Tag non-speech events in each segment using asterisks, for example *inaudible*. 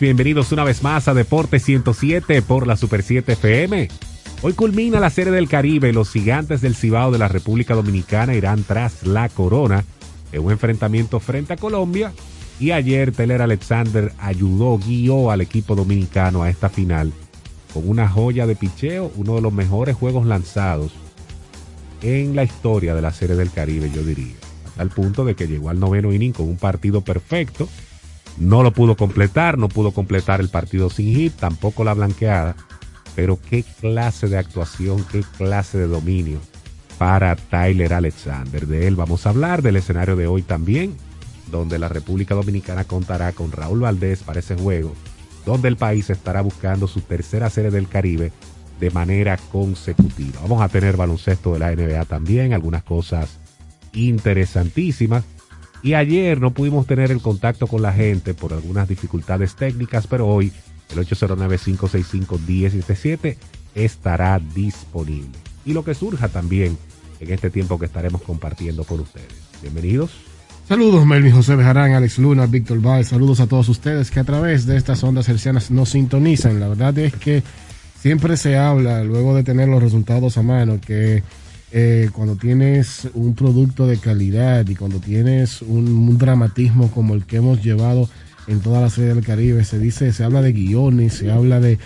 bienvenidos una vez más a Deporte 107 por la Super 7 FM. Hoy culmina la Serie del Caribe, los gigantes del Cibao de la República Dominicana irán tras la corona en un enfrentamiento frente a Colombia y ayer Teler Alexander ayudó, guió al equipo dominicano a esta final con una joya de picheo, uno de los mejores juegos lanzados en la historia de la Serie del Caribe, yo diría. El punto de que llegó al noveno inning con un partido perfecto. No lo pudo completar, no pudo completar el partido sin hit, tampoco la blanqueada. Pero qué clase de actuación, qué clase de dominio para Tyler Alexander. De él vamos a hablar, del escenario de hoy también donde la República Dominicana contará con Raúl Valdés para ese juego, donde el país estará buscando su tercera serie del Caribe de manera consecutiva. Vamos a tener baloncesto de la NBA también, algunas cosas interesantísimas. Y ayer no pudimos tener el contacto con la gente por algunas dificultades técnicas, pero hoy el 809-565-1077 estará disponible. Y lo que surja también en este tiempo que estaremos compartiendo con ustedes. Bienvenidos. Saludos Melvin José Bejarán, Alex Luna, Víctor Valls, saludos a todos ustedes que a través de estas ondas hercianas nos sintonizan. La verdad es que siempre se habla, luego de tener los resultados a mano, que eh, cuando tienes un producto de calidad y cuando tienes un, dramatismo como el que hemos llevado en toda la serie del Caribe, se dice, se habla de guiones, se habla de,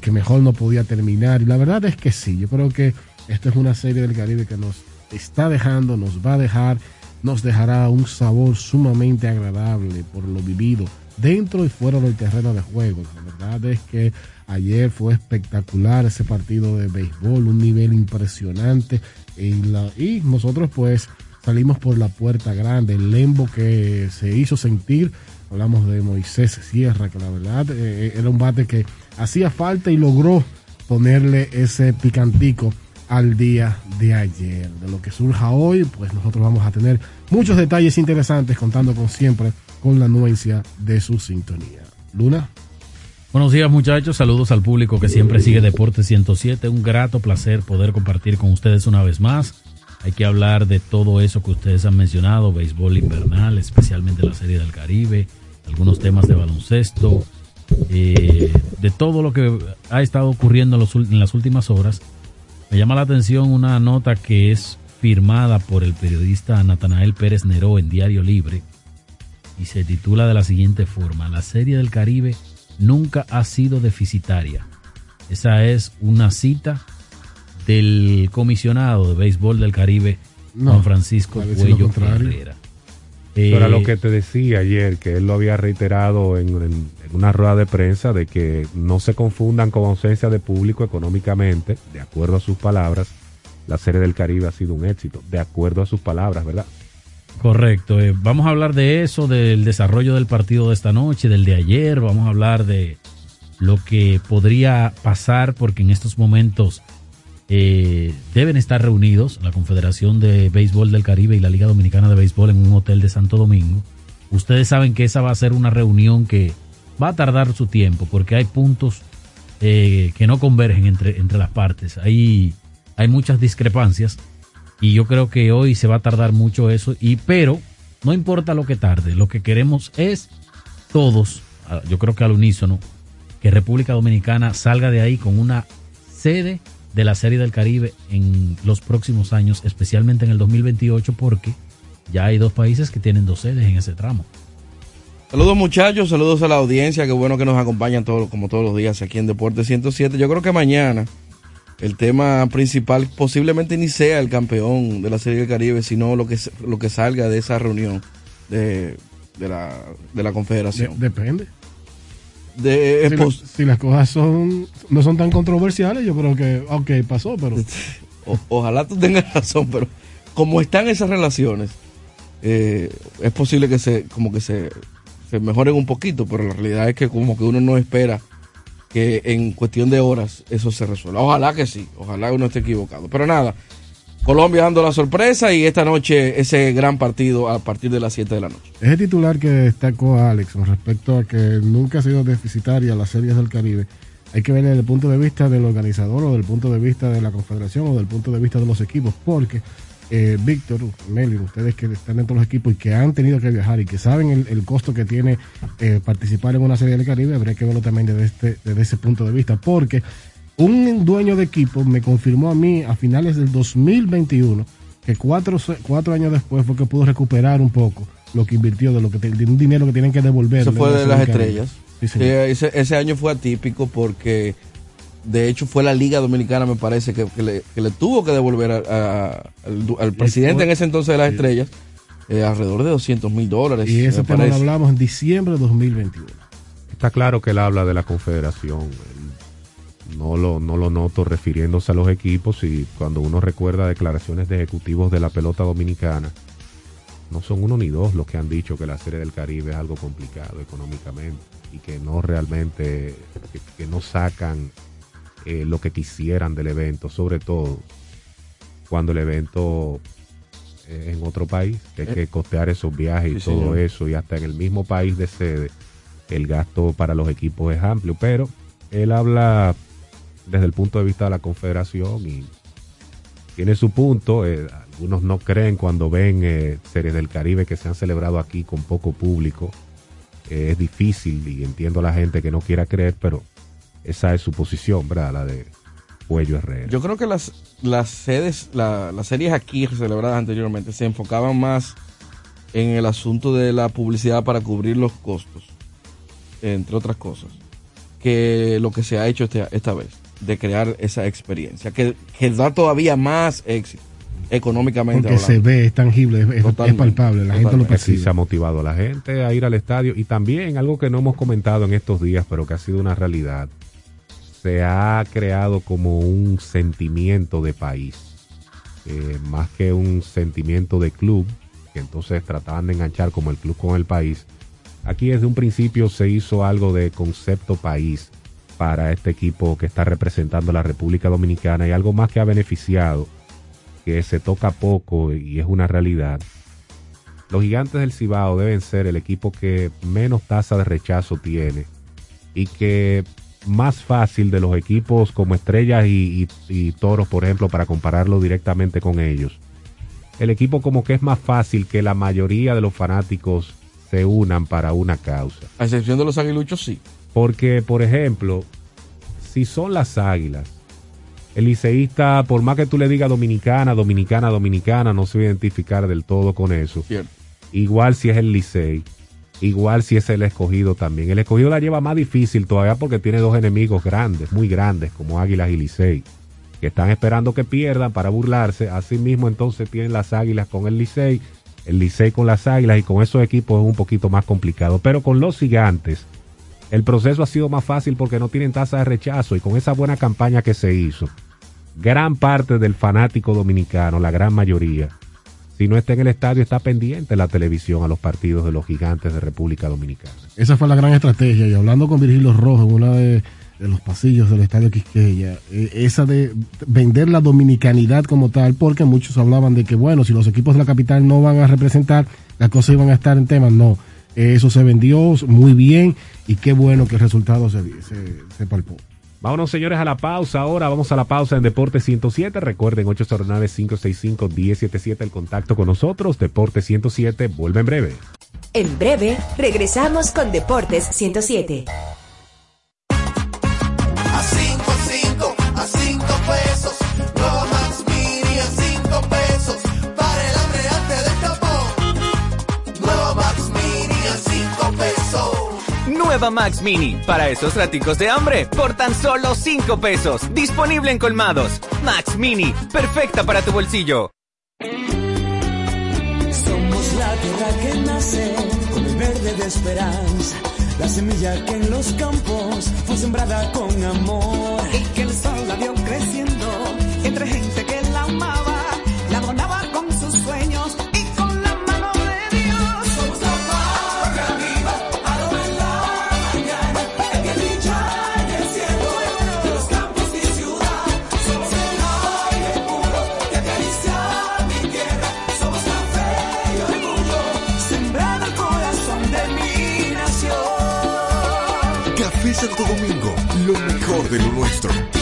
que mejor no podía terminar. Y la verdad es que sí, yo creo que esto es una serie del Caribe que nos está dejando, nos va a dejar nos dejará un sabor sumamente agradable por lo vivido dentro y fuera del terreno de juego. La verdad es que ayer fue espectacular ese partido de béisbol, un nivel impresionante y, nosotros pues salimos por la puerta grande, el lembo que se hizo sentir. Hablamos de Moisés Sierra, que la verdad eh, era un bate que hacía falta y logró ponerle ese picantico al día de ayer. De lo que surja hoy, pues nosotros vamos a tener muchos detalles interesantes contando con siempre con la anuencia de su sintonía. Luna. Buenos días muchachos, saludos al público que siempre sigue Deporte 107. Un grato placer poder compartir con ustedes una vez más. Hay que hablar de todo eso que ustedes han mencionado, béisbol invernal, especialmente la Serie del Caribe, algunos temas de baloncesto, eh, de todo lo que ha estado ocurriendo en las últimas horas me llama la atención una nota que es firmada por el periodista Natanael Pérez Neró en Diario Libre y se titula de la siguiente forma, La Serie del Caribe nunca ha sido deficitaria. Esa es una cita del comisionado de béisbol del Caribe, Juan Francisco Cuello Herrera. Eso era lo eh, que te decía ayer, que él lo había reiterado en, una rueda de prensa, de que no se confundan con ausencia de público económicamente, de acuerdo a sus palabras, la Serie del Caribe ha sido un éxito, de acuerdo a sus palabras, ¿verdad? Correcto. Eh, vamos a hablar de eso, del desarrollo del partido de esta noche, del de ayer, vamos a hablar de lo que podría pasar, porque en estos momentos eh, deben estar reunidos la Confederación de Béisbol del Caribe y la Liga Dominicana de Béisbol en un hotel de Santo Domingo. Ustedes saben que esa va a ser una reunión que va a tardar su tiempo porque hay puntos eh, que no convergen entre, entre las partes. Hay, hay muchas discrepancias y yo creo que hoy se va a tardar mucho eso. Y pero no importa lo que tarde, lo que queremos es todos, yo creo que al unísono, que República Dominicana salga de ahí con una sede de la Serie del Caribe en los próximos años, especialmente en el 2028, porque ya hay dos países que tienen dos sedes en ese tramo. Saludos muchachos, saludos a la audiencia, qué bueno que nos acompañan todos, como todos los días aquí en Deporte 107. Yo creo que mañana el tema principal posiblemente ni sea el campeón de la Serie del Caribe, sino lo que, lo que salga de esa reunión de, la, de la Confederación. depende si, las cosas son no son tan controversiales, yo creo que, ok, pasó, pero... *laughs* ojalá tú tengas *laughs* razón, pero como están esas relaciones, eh, es posible que se como que se, se mejoren un poquito, pero la realidad es que como que uno no espera que en cuestión de horas eso se resuelva. Ojalá que sí, ojalá uno esté equivocado. Pero nada, Colombia dando la sorpresa y esta noche ese gran partido a partir de las 7 de la noche. Es el titular que destacó Alex con respecto a que nunca ha sido deficitaria las series del Caribe. Hay que ver desde el punto de vista del organizador o del punto de vista de la confederación o del punto de vista de los equipos, porque eh, Víctor, Melvin, ustedes que están dentro de los equipos y que han tenido que viajar y que saben el, el costo que tiene eh, participar en una serie del Caribe, habría que verlo también desde, este, desde ese punto de vista, porque un dueño de equipo me confirmó a mí a finales del 2021 que cuatro, cuatro años después fue que pudo recuperar un poco lo que invirtió de lo que de un dinero que tienen que devolver. Eso fue de las estrellas. Sí, Sí, señor. ese, ese año fue atípico porque de hecho fue la Liga Dominicana, me parece, que, que le, que le tuvo que devolver a- a- al, presidente en ese entonces de las estrellas eh, alrededor de 200 mil dólares. Y ese me tema lo hablamos en diciembre de 2021. Está claro que él habla de la confederación. No lo, no lo noto refiriéndose a los equipos y cuando uno recuerda declaraciones de ejecutivos de la pelota dominicana, no son uno ni dos los que han dicho que la Serie del Caribe es algo complicado económicamente y que no realmente, que, que no sacan eh, lo que quisieran del evento, sobre todo cuando el evento es en otro país, que hay que costear esos viajes y Sí, todo señor. eso, y hasta en el mismo país de sede, el gasto para los equipos es amplio, pero él habla desde el punto de vista de la confederación y tiene su punto. eh, algunos no creen cuando ven eh, series del Caribe que se han celebrado aquí con poco público. Eh, es difícil y entiendo a la gente que no quiera creer, pero esa es su posición, ¿verdad? La de Cuello Herrera. Yo creo que las, las sedes, la- las series aquí celebradas anteriormente se enfocaban más en el asunto de la publicidad para cubrir los costos, entre otras cosas, que lo que se ha hecho este- esta vez, de crear esa experiencia, que, que da todavía más éxito económicamente. Porque se hablando. ve, es tangible, es, palpable, la gente lo que sí percibe. se ha motivado a la gente a ir al estadio y también algo que no hemos comentado en estos días, pero que ha sido una realidad, se ha creado como un sentimiento de país, eh, más que un sentimiento de club, que entonces trataban de enganchar como el club con el país. Aquí desde un principio se hizo algo de concepto país para este equipo que está representando a la República Dominicana y algo más que ha beneficiado, que se toca poco y es una realidad. Los gigantes del Cibao deben ser el equipo que menos tasa de rechazo tiene y que más fácil de los equipos como Estrellas y, y- y Toros, por ejemplo, para compararlo directamente con ellos. El equipo como que es más fácil que la mayoría de los fanáticos se unan para una causa. A excepción de los aguiluchos, sí. Porque, por ejemplo, si son las águilas, el liceísta, por más que tú le digas dominicana, dominicana, dominicana, no se va a identificar del todo con eso. Cierto. Igual si es el Licey, igual si es el escogido también. El escogido la lleva más difícil todavía porque tiene dos enemigos grandes, muy grandes, como Águilas y Licey, que están esperando que pierdan para burlarse. Asimismo, entonces tienen las Águilas con el Licey, el Licey con las Águilas y con esos equipos es un poquito más complicado. Pero con los gigantes, el proceso ha sido más fácil porque no tienen tasa de rechazo y con esa buena campaña que se hizo, gran parte del fanático dominicano, la gran mayoría, si no está en el estadio, está pendiente en la televisión a los partidos de los gigantes de República Dominicana. Esa fue la gran estrategia. Y hablando con Virgilio Rojo en de, de los pasillos del Estadio Quisqueya, eh, esa de vender la dominicanidad como tal, porque muchos hablaban de que, bueno, si los equipos de la capital no van a representar, las cosas iban a estar en temas. No, eh, eso se vendió muy bien y qué bueno que el resultado se, se, se palpó. Vámonos, señores, a la pausa. Ahora vamos a la pausa en Deporte 107. Recuerden, 809-565-1077, el contacto con nosotros. Deporte 107 vuelve en breve. En breve, regresamos con Deportes 107. Nueva Max Mini, para esos raticos de hambre, por tan solo 5 pesos. Disponible en colmados. Max Mini, perfecta para tu bolsillo. Somos la tierra que nace con el verde de esperanza, la semilla que en los campos fue sembrada con amor y que el sol la vio creciendo Santo Domingo, lo mejor de lo nuestro.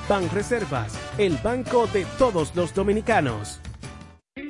Banreservas, el banco de todos los dominicanos.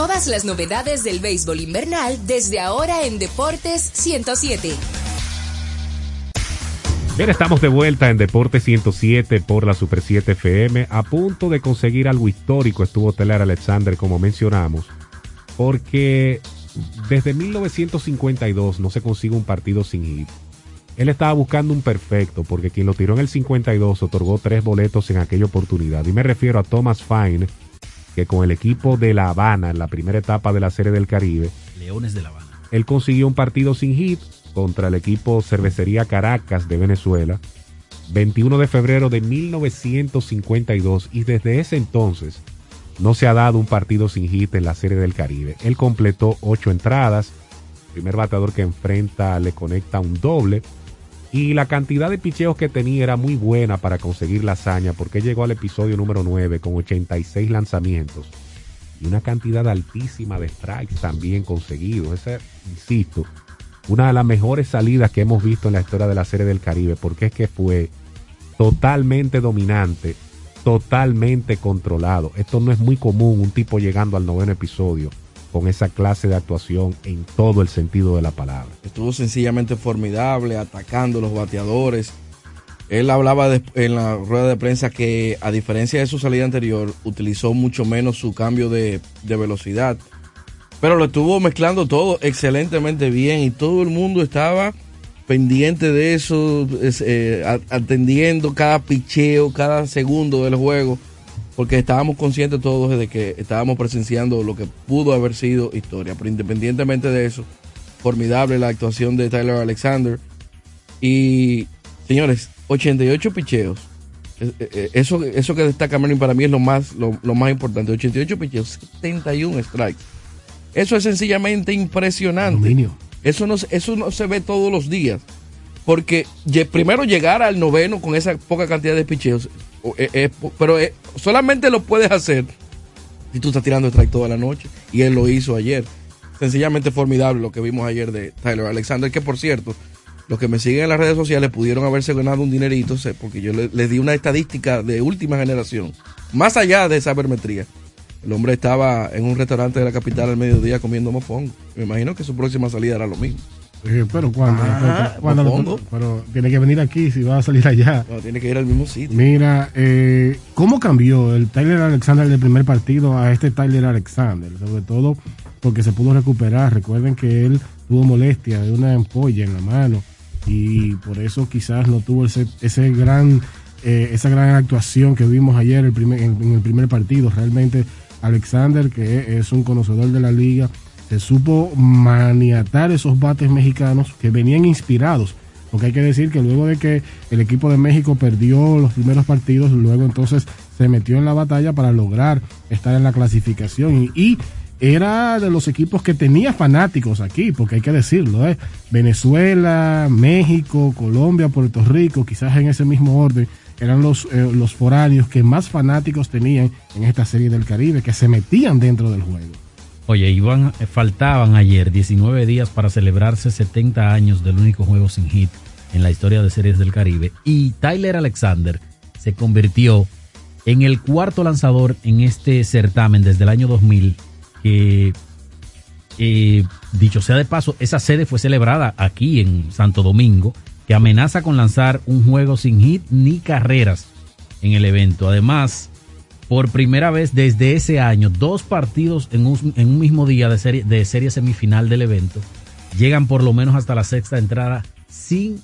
Todas las novedades del béisbol invernal desde ahora en Deportes 107. Bien, estamos de vuelta en Deporte 107 por la Super 7 FM. A punto de conseguir algo histórico estuvo Teler Alexander, como mencionamos, porque desde 1952 no se consigue un partido sin hit. Él estaba buscando un perfecto, porque quien lo tiró en el 52 otorgó tres boletos en aquella oportunidad. Y me refiero a Thomas Fine, que con el equipo de La Habana en la primera etapa de la Serie del Caribe, Leones de La Habana. él consiguió un partido sin hit contra el equipo Cervecería Caracas de Venezuela, 21 de febrero de 1952, y desde ese entonces no se ha dado un partido sin hit en la Serie del Caribe. Él completó ocho entradas, primer bateador que enfrenta le conecta un doble, y la cantidad de picheos que tenía era muy buena para conseguir la hazaña, porque llegó al episodio número 9 con 86 lanzamientos y una cantidad altísima de strikes también conseguidos. Esa, insisto, una de las mejores salidas que hemos visto en la historia de la Serie del Caribe, porque es que fue totalmente dominante, totalmente controlado. Esto no es muy común, un tipo llegando al noveno episodio con esa clase de actuación en todo el sentido de la palabra. Estuvo sencillamente formidable, atacando los bateadores. Él hablaba en la rueda de prensa que, a diferencia de su salida anterior, utilizó mucho menos su cambio de, velocidad. Pero lo estuvo mezclando todo excelentemente bien y todo el mundo estaba pendiente de eso, es, eh, atendiendo cada picheo, cada segundo del juego, porque estábamos conscientes todos de que estábamos presenciando lo que pudo haber sido historia. Pero independientemente de eso, formidable la actuación de Tyler Alexander. Y, señores, 88 picheos. Eh, eh, Eso, eso que destaca Merlin para mí es lo más, lo, lo más importante. 88 picheos, 71 strikes. Eso es sencillamente impresionante. Eso no, eso no se ve todos los días. Porque primero llegar al noveno con esa poca cantidad de picheos, eh, eh, pero eh, solamente lo puedes hacer si tú estás tirando strike toda la noche. Y él lo hizo ayer. Sencillamente formidable lo que vimos ayer de Tyler Alexander, que por cierto, los que me siguen en las redes sociales pudieron haberse ganado un dinerito, porque yo le- les di una estadística de última generación, más allá de esa sabermetría. El hombre estaba en un restaurante de la capital al mediodía comiendo mofongo. Me imagino que su próxima salida era lo mismo. Eh, pero cuando, Ah, cuando pero tiene que venir aquí si va a salir allá. No, tiene que ir al mismo sitio. Mira, eh, ¿cómo cambió el Tyler Alexander del primer partido a este Tyler Alexander? Sobre todo porque se pudo recuperar. Recuerden que él tuvo molestia de una ampolla en la mano y por eso quizás no tuvo ese, ese gran, eh, esa gran actuación que vimos ayer el primer, en, en el primer partido. Realmente Alexander, que es un conocedor de la liga, se supo maniatar esos bates mexicanos que venían inspirados. Porque hay que decir que luego de que el equipo de México perdió los primeros partidos, luego entonces se metió en la batalla para lograr estar en la clasificación. Y, era de los equipos que tenía fanáticos aquí, porque hay que decirlo, ¿eh? Venezuela, México, Colombia, Puerto Rico, quizás en ese mismo orden, eran los, eh, los foráneos que más fanáticos tenían en esta serie del Caribe, que se metían dentro del juego. Oye, iban, eh, faltaban ayer 19 días para celebrarse 70 años del único juego sin hit en la historia de series del Caribe. Y Tyler Alexander se convirtió en el cuarto lanzador en este certamen desde el año 2000 que, eh, dicho sea de paso, esa sede fue celebrada aquí en Santo Domingo, que amenaza con lanzar un juego sin hit ni carreras en el evento. Además, por primera vez desde ese año, dos partidos en un, mismo día de serie, de serie semifinal del evento llegan por lo menos hasta la sexta entrada sin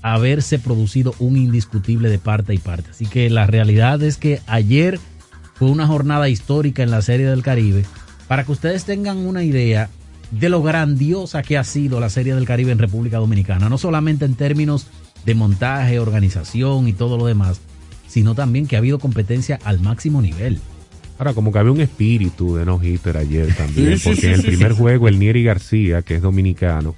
haberse producido un indiscutible de parte y parte. Así que la realidad es que ayer fue una jornada histórica en la Serie del Caribe. Para que ustedes tengan una idea de lo grandiosa que ha sido la Serie del Caribe en República Dominicana, no solamente en términos de montaje, organización y todo lo demás, sino también que ha habido competencia al máximo nivel. Ahora, como que había un espíritu de no-hitter ayer también, porque sí, en el sí, primer sí. juego el Nieri García, que es dominicano,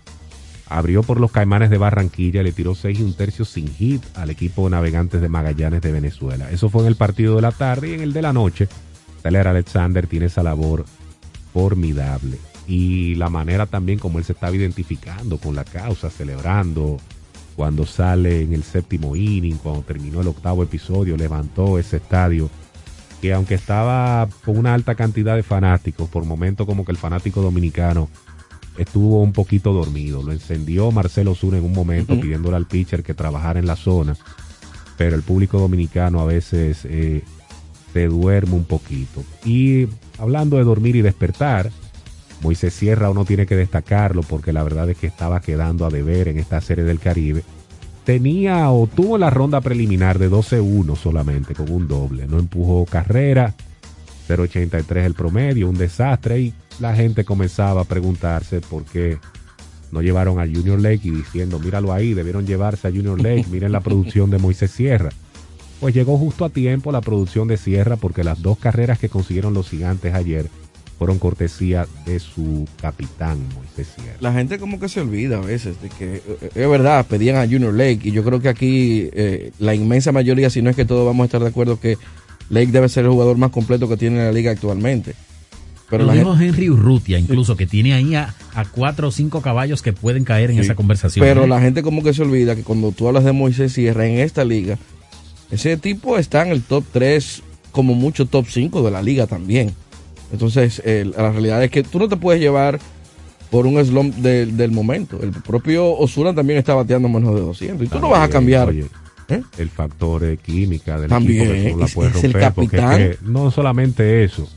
abrió por los Caimanes de Barranquilla, le tiró 6 y un tercio sin hit al equipo de navegantes de Magallanes de Venezuela. Eso fue en el partido de la tarde y en el de la noche, Tyler Alexander tiene esa labor formidable. Y la manera también como él se estaba identificando con la causa, celebrando cuando sale en el séptimo inning, cuando terminó el octavo episodio, levantó ese estadio que aunque estaba con una alta cantidad de fanáticos, por momentos como que el fanático dominicano estuvo un poquito dormido. Lo encendió Marcelo Zuna en un momento pidiéndole al pitcher que trabajara en la zona, pero el público dominicano a veces eh, se duerme un poquito. Y hablando de dormir y despertar, Moisés Sierra uno tiene que destacarlo porque la verdad es que estaba quedando a deber en esta serie del Caribe. Tenía o tuvo la ronda preliminar de 12-1 solamente con un doble. No empujó carrera, 0.83 el promedio, un desastre y la gente comenzaba a preguntarse por qué no llevaron a Junior Lake y diciendo, míralo ahí, debieron llevarse a Junior Lake, miren la producción de Moisés Sierra. Pues llegó justo a tiempo la producción de Sierra porque las dos carreras que consiguieron los gigantes ayer fueron cortesía de su capitán Moisés Sierra. La gente como que se olvida a veces de que eh, es verdad, pedían a Junior Lake y yo creo que aquí eh, la inmensa mayoría, si no es que todos vamos a estar de acuerdo que Lake debe ser el jugador más completo que tiene la liga actualmente. Pero Lo la dijo gente- Henry Urrutia, incluso, que tiene ahí a, a cuatro o cinco caballos que pueden caer en Sí. esa conversación. Pero ¿eh? la gente como que se olvida que cuando tú hablas de Moisés Sierra en esta liga, ese tipo está en el top 3, como mucho top 5 de la liga también. Entonces, eh, la realidad es que tú no te puedes llevar por un slump del- del momento. El propio Osuna también está bateando menos de 200. Y tú no vas a cambiar. oye, ¿Eh? el factor de química del También, equipo que la es el romper es capitán. que no solamente eso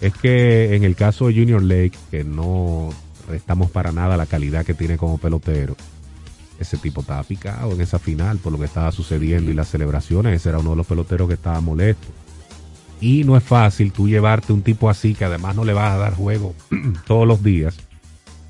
es que en el caso de Junior Lake que no restamos para nada la calidad que tiene como pelotero ese tipo estaba picado en esa final por lo que estaba sucediendo y las celebraciones ese era uno de los peloteros que estaba molesto y no es fácil tú llevarte un tipo así que además no le vas a dar juego *clears throat* todos los días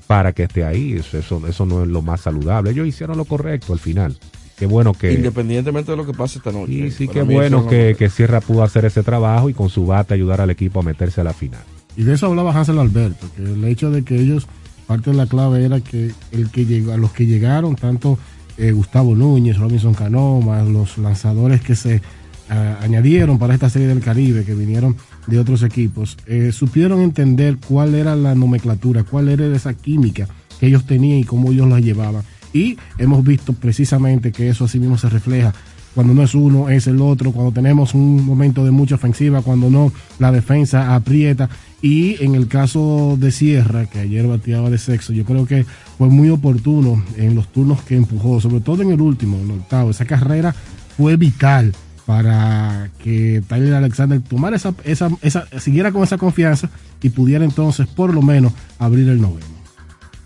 para que esté ahí eso, eso, eso no es lo más saludable ellos hicieron lo correcto al final qué bueno que Independientemente de lo que pase esta noche. Sí, sí, qué bueno que, que Sierra pudo hacer ese trabajo y con su bate ayudar al equipo a meterse a la final. Y de eso hablaba Hansel Alberto, que el hecho de que ellos, parte de la clave era que el que llegó, a los que llegaron, tanto eh, Gustavo Núñez, Robinson Cano, más los lanzadores que se ah, añadieron para esta serie del Caribe, que vinieron de otros equipos, eh, supieron entender cuál era la nomenclatura, cuál era esa química que ellos tenían y cómo ellos la llevaban. Y hemos visto precisamente que eso así mismo se refleja cuando no es uno, es el otro, cuando tenemos un momento de mucha ofensiva, cuando no, la defensa aprieta. Y en el caso de Sierra, que ayer bateaba de sexo, yo creo que fue muy oportuno en los turnos que empujó, sobre todo en el último, en el octavo. Esa carrera fue vital para que Tyler Alexander tomara esa, esa, esa, siguiera con esa confianza y pudiera entonces por lo menos abrir el noveno.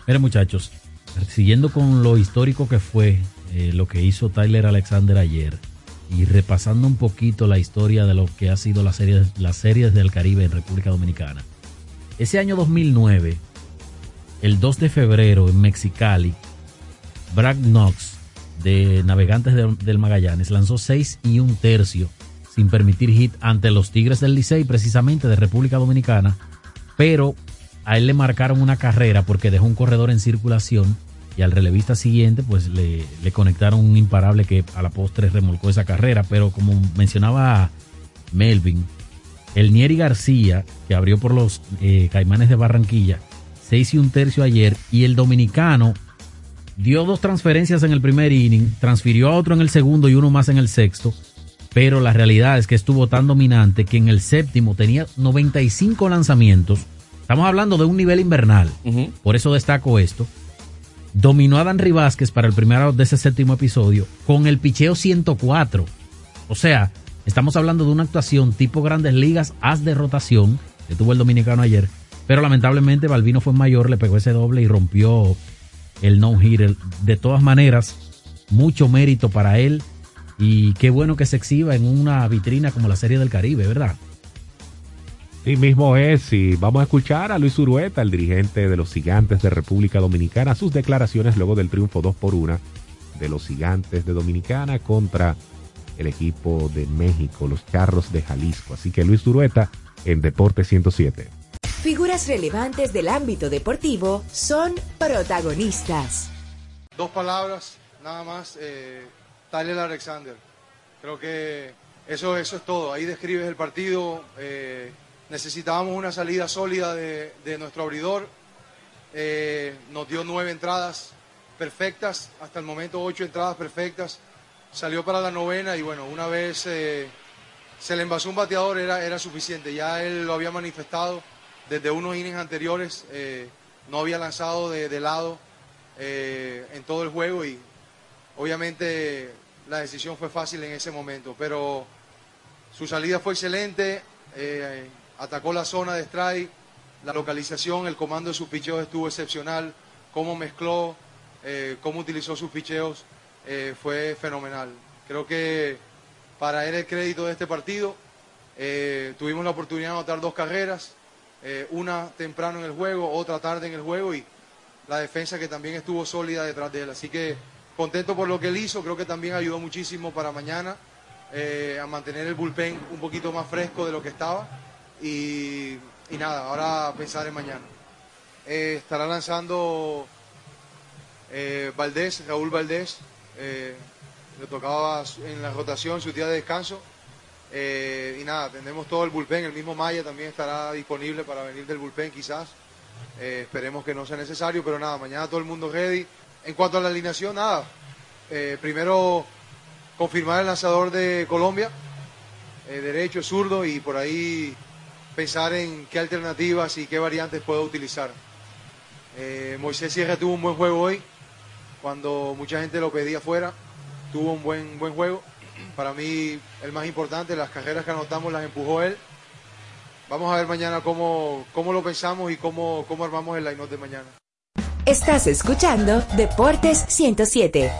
Miren, muchachos, siguiendo con lo histórico que fue eh, lo que hizo Tyler Alexander ayer y repasando un poquito la historia de lo que ha sido la serie, las series del Caribe en República Dominicana. Ese año 2009, el 2 de febrero en Mexicali, Brad Knox de Navegantes de- del Magallanes lanzó 6 y un tercio sin permitir hit ante los Tigres del Licey, precisamente de República Dominicana, pero a él le marcaron una carrera porque dejó un corredor en circulación y al relevista siguiente pues le, conectaron un imparable que a la postre remolcó esa carrera, pero como mencionaba Melvin, el Nieri García, que abrió por los eh, Caimanes de Barranquilla, seis y un tercio ayer, y el dominicano dio dos transferencias en el primer inning, transfirió a otro en el segundo y uno más en el sexto, pero la realidad es que estuvo tan dominante que en el séptimo tenía 95 lanzamientos. Estamos hablando de un nivel invernal, por eso destaco esto. Dominó a Dan Vázquez para el primero de ese séptimo episodio con el picheo 104. O sea, Estamos hablando de una actuación tipo grandes ligas, haz de rotación, que tuvo el dominicano ayer, pero lamentablemente Balvino fue mayor, le pegó ese doble y rompió el no-hitter. De todas maneras, mucho mérito para él y qué bueno que se exhiba en una vitrina como la Serie del Caribe, ¿verdad? Sí mismo es, y vamos a escuchar a Luis Urueta, el dirigente de los Gigantes de República Dominicana, sus declaraciones luego del triunfo 2 por 1 de los Gigantes de Dominicana contra el equipo de México, los Charros de Jalisco. Así que Luis Urueta en Deporte 107. Figuras relevantes del ámbito deportivo son protagonistas. Dos palabras, nada más. Eh, Tyler Alexander. Creo que eso, eso es todo. Ahí describes el partido. Eh, necesitábamos una salida sólida de, de nuestro abridor. Eh, nos dio nueve entradas perfectas. Hasta el momento ocho entradas perfectas. Salió para la novena y bueno, una vez eh, se le envasó un bateador era, era suficiente. Ya él lo había manifestado desde unos innings anteriores. eh, no había lanzado de, lado eh, en todo el juego y obviamente la decisión fue fácil en ese momento, pero su salida fue excelente, eh, atacó la zona de strike, la localización, el comando de sus picheos estuvo excepcional, cómo mezcló, cómo utilizó sus picheos, fue fenomenal. Creo que para él el crédito de este partido, tuvimos la oportunidad de anotar dos carreras, eh, una temprano en el juego, otra tarde en el juego y la defensa que también estuvo sólida detrás de él. Así que contento por lo que él hizo, creo que también ayudó muchísimo para mañana eh, a mantener el bullpen un poquito más fresco de lo que estaba y, nada, ahora pensar en mañana. Eh, estará lanzando Valdés, Raúl Valdés, le tocaba en la rotación su día de descanso. Eh, y nada, tendremos todo el bullpen, el mismo Maya también estará disponible para venir del bullpen quizás. Eh, esperemos que no sea necesario, pero nada, mañana todo el mundo ready. En cuanto a la alineación, nada. Eh, primero confirmar el lanzador de Colombia, derecho, zurdo, y por ahí pensar en qué alternativas y qué variantes puedo utilizar. Moisés Sierra tuvo un buen juego hoy, cuando mucha gente lo pedía fuera, tuvo un buen, buen juego. Para mí, el más importante, las carreras que anotamos las empujó él. Vamos a ver mañana cómo, cómo lo pensamos y cómo, cómo armamos el line de mañana. Estás escuchando Deportes 107.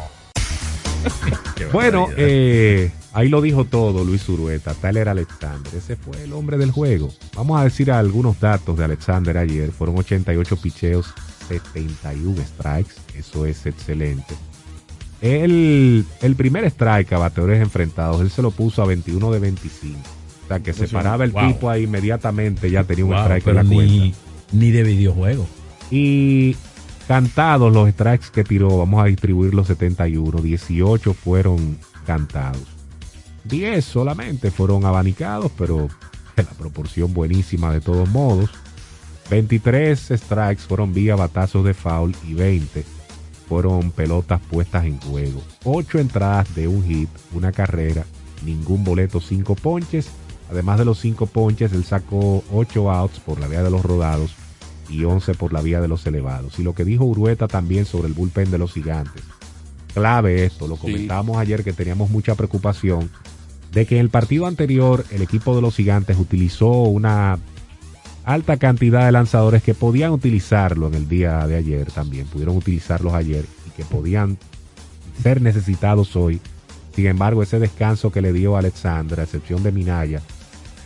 Bueno, eh, ahí lo dijo todo Luis Urueta, Tyler Alexander. Ese fue el hombre del juego. Vamos a decir algunos datos de Alexander ayer. Fueron 88 picheos, 71 strikes. Eso es excelente. El, el primer strike a bateadores enfrentados, él se lo puso a 21 de 25. O sea, que se paraba el Wow. tipo ahí inmediatamente, ya tenía un Wow, strike en la cuenta. ni, ni de videojuego. Y cantados los strikes que tiró, vamos a distribuir los 71. 18 fueron cantados. 10 solamente fueron abanicados, pero la proporción buenísima de todos modos. 23 strikes fueron vía batazos de foul y 20 fueron pelotas puestas en juego. 8 entradas de un hit, una carrera, ningún boleto, 5 ponches. Además de los 5 ponches, él sacó 8 outs por la vía de los rodados y 11 por la vía de los elevados. Y lo que dijo Urueta también sobre el bullpen de los gigantes. Clave esto, lo comentábamos ayer que teníamos mucha preocupación de que en el partido anterior el equipo de los gigantes utilizó una alta cantidad de lanzadores que podían utilizarlo en el día de ayer también, pudieron utilizarlos ayer y que podían ser necesitados hoy. Sin embargo, ese descanso que le dio Alexandra, a excepción de Minaya,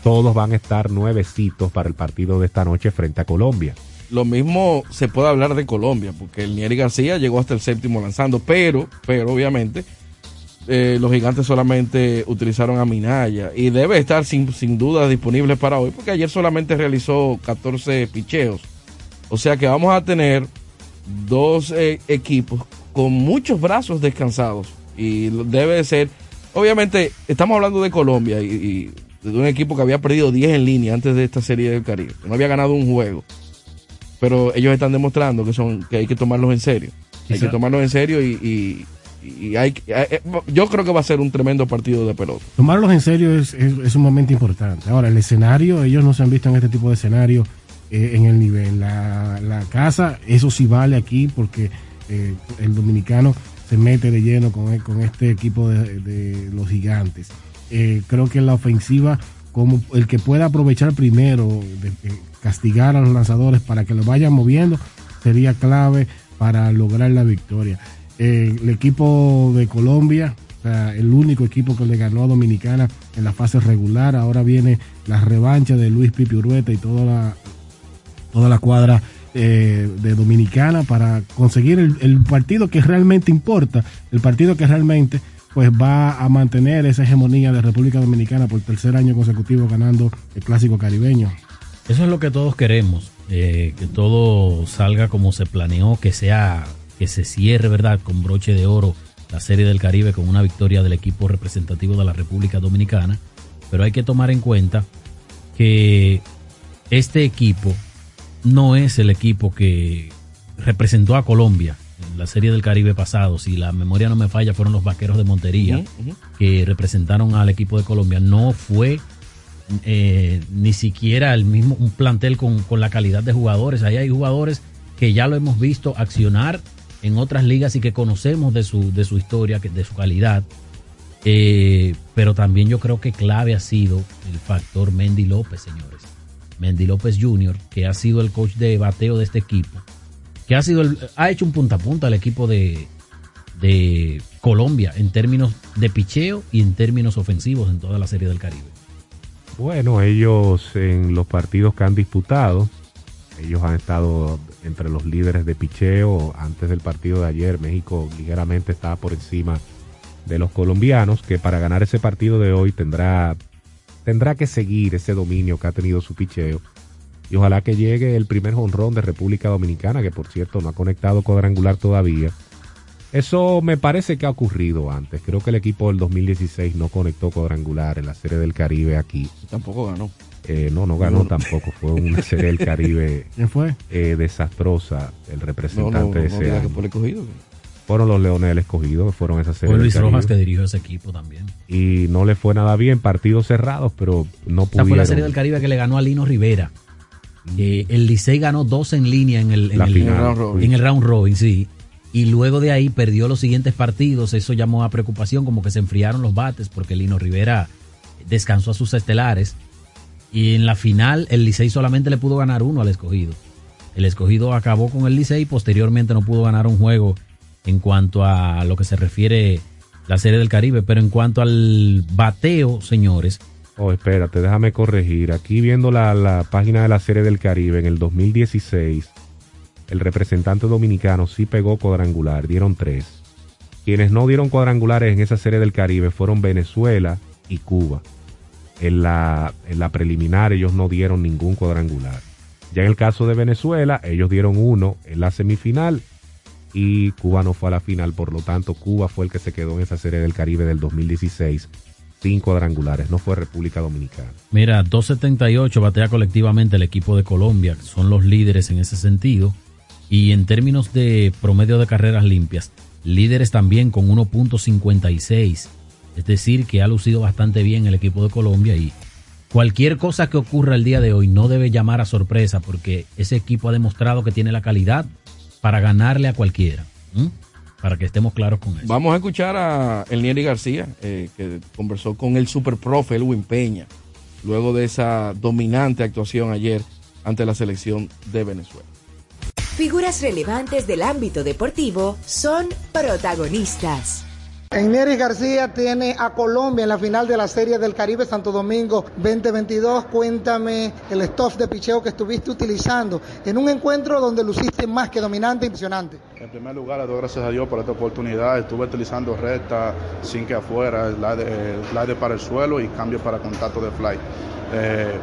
todos van a estar nuevecitos para el partido de esta noche frente a Colombia. Lo mismo se puede hablar de Colombia, porque el Nieri García llegó hasta el séptimo lanzando, pero, pero obviamente, eh, los gigantes solamente utilizaron a Minaya y debe estar sin, sin duda disponible para hoy, porque ayer solamente realizó 14 picheos. O sea que vamos a tener dos eh, equipos con muchos brazos descansados y debe de ser, obviamente, estamos hablando de Colombia y, y de un equipo que había perdido 10 en línea antes de esta serie del Caribe, no había ganado un juego pero ellos están demostrando que son que hay que tomarlos en serio. Hay que tomarlos en serio y, y- y hay, eh, eh, yo creo que va a ser un tremendo partido de pelota. Tomarlos en serio es, es, un momento importante. Ahora, el escenario, ellos no se han visto en este tipo de escenario eh, en el nivel. La, casa, eso sí vale aquí porque el dominicano se mete de lleno con, este equipo de, los gigantes. Creo que la ofensiva, como el que pueda aprovechar primero, castigar a los lanzadores para que lo vayan moviendo, sería clave para lograr la victoria. Eh, el equipo de Colombia, el único equipo que le ganó a Dominicana en la fase regular, ahora viene la revancha de Luis Pipi Urueta y toda la, toda la cuadra eh, de Dominicana para conseguir el, el partido que realmente importa, el partido que realmente pues va a mantener esa hegemonía de República Dominicana por tercer año consecutivo ganando el clásico caribeño. Eso es lo que todos queremos, eh, que todo salga como se planeó, que sea, que se cierre, ¿verdad? Con broche de oro la Serie del Caribe con una victoria del equipo representativo de la República Dominicana. Pero hay que tomar en cuenta que este equipo no es el equipo que representó a Colombia en la Serie del Caribe pasado. Si la memoria no me falla, fueron los vaqueros de Montería que representaron al equipo de Colombia. No fue eh, ni siquiera el mismo un plantel con, con la calidad de jugadores. Ahí hay jugadores que ya lo hemos visto accionar en otras ligas y que conocemos de su, de su historia, de su calidad. Eh, pero también yo creo que clave ha sido el factor Mendy López, señores. Mendy López Jr., que ha sido el coach de bateo de este equipo, que ha sido ha hecho un punta a punta al equipo de, de Colombia en términos de picheo y en términos ofensivos en toda la serie del Caribe. Bueno, ellos en los partidos que han disputado, ellos han estado entre los líderes de picheo. Antes del partido de ayer, México ligeramente estaba por encima de los colombianos, que para ganar ese partido de hoy tendrá, tendrá que seguir ese dominio que ha tenido su picheo. Y ojalá que llegue el primer jonrón de República Dominicana, que por cierto no ha conectado cuadrangular todavía. Eso me parece que ha ocurrido antes. Creo que el equipo del 2016 no conectó cuadrangular en la Serie del Caribe aquí. Tampoco ganó. Eh, no, no ganó No, no. tampoco. Fue una Serie del Caribe *laughs* ¿Quién fue? eh, desastrosa el representante no, no, de no ese año. por el escogido. Fueron los Leones del Escogido que fueron a esa Serie Fue Luis. Rojas que dirigió ese equipo también. Y no le fue nada bien. Partidos cerrados, pero no Esa pudieron. fue la serie del Caribe que le ganó a Lino Rivera. Eh, el Licey ganó dos en línea en el, en La el- final. En el round robin. en el round robin, sí. Y luego de ahí perdió los siguientes partidos. Eso llamó a preocupación, como que se enfriaron los bates, porque Lino Rivera descansó a sus estelares. Y en la final, el Licey solamente le pudo ganar uno al escogido. El escogido acabó con el Licey y posteriormente no pudo ganar un juego en cuanto a lo que se refiere la serie del Caribe. Pero en cuanto al bateo, señores, Oh, espérate, déjame corregir. Aquí viendo la, la página de la Serie del Caribe, en el 2016, el representante dominicano sí pegó cuadrangular, dieron tres. Quienes no dieron cuadrangulares en esa Serie del Caribe fueron Venezuela y Cuba. En la, en la preliminar ellos no dieron ningún cuadrangular. Ya en el caso de Venezuela, ellos dieron uno en la semifinal y Cuba no fue a la final. Por lo tanto, Cuba fue el que se quedó en esa Serie del Caribe del 2016 sin cuadrangulares. No fue República Dominicana. Mira, 278 batea colectivamente el equipo de Colombia, son los líderes en ese sentido. Y en términos de promedio de carreras limpias, líderes también con 1.56. Es decir, que ha lucido bastante bien el equipo de Colombia y cualquier cosa que ocurra el día de hoy no debe llamar a sorpresa porque ese equipo ha demostrado que tiene la calidad para ganarle a cualquiera. Para que estemos claros con eso. Vamos a escuchar a Elnieri García, eh, que conversó con el superprofe Elwin Peña, luego de esa dominante actuación ayer ante la selección de Venezuela. Figuras relevantes del ámbito deportivo son protagonistas. Eneri García tiene a Colombia en la final de la Serie del Caribe Santo Domingo 2022. Cuéntame el stuff de picheo que estuviste utilizando en un encuentro donde luciste más que dominante e impresionante. En primer lugar, le doy gracias a Dios por esta oportunidad. Estuve utilizando recta, sin que afuera, slide, slide para el suelo y cambio para contacto de fly. Eh,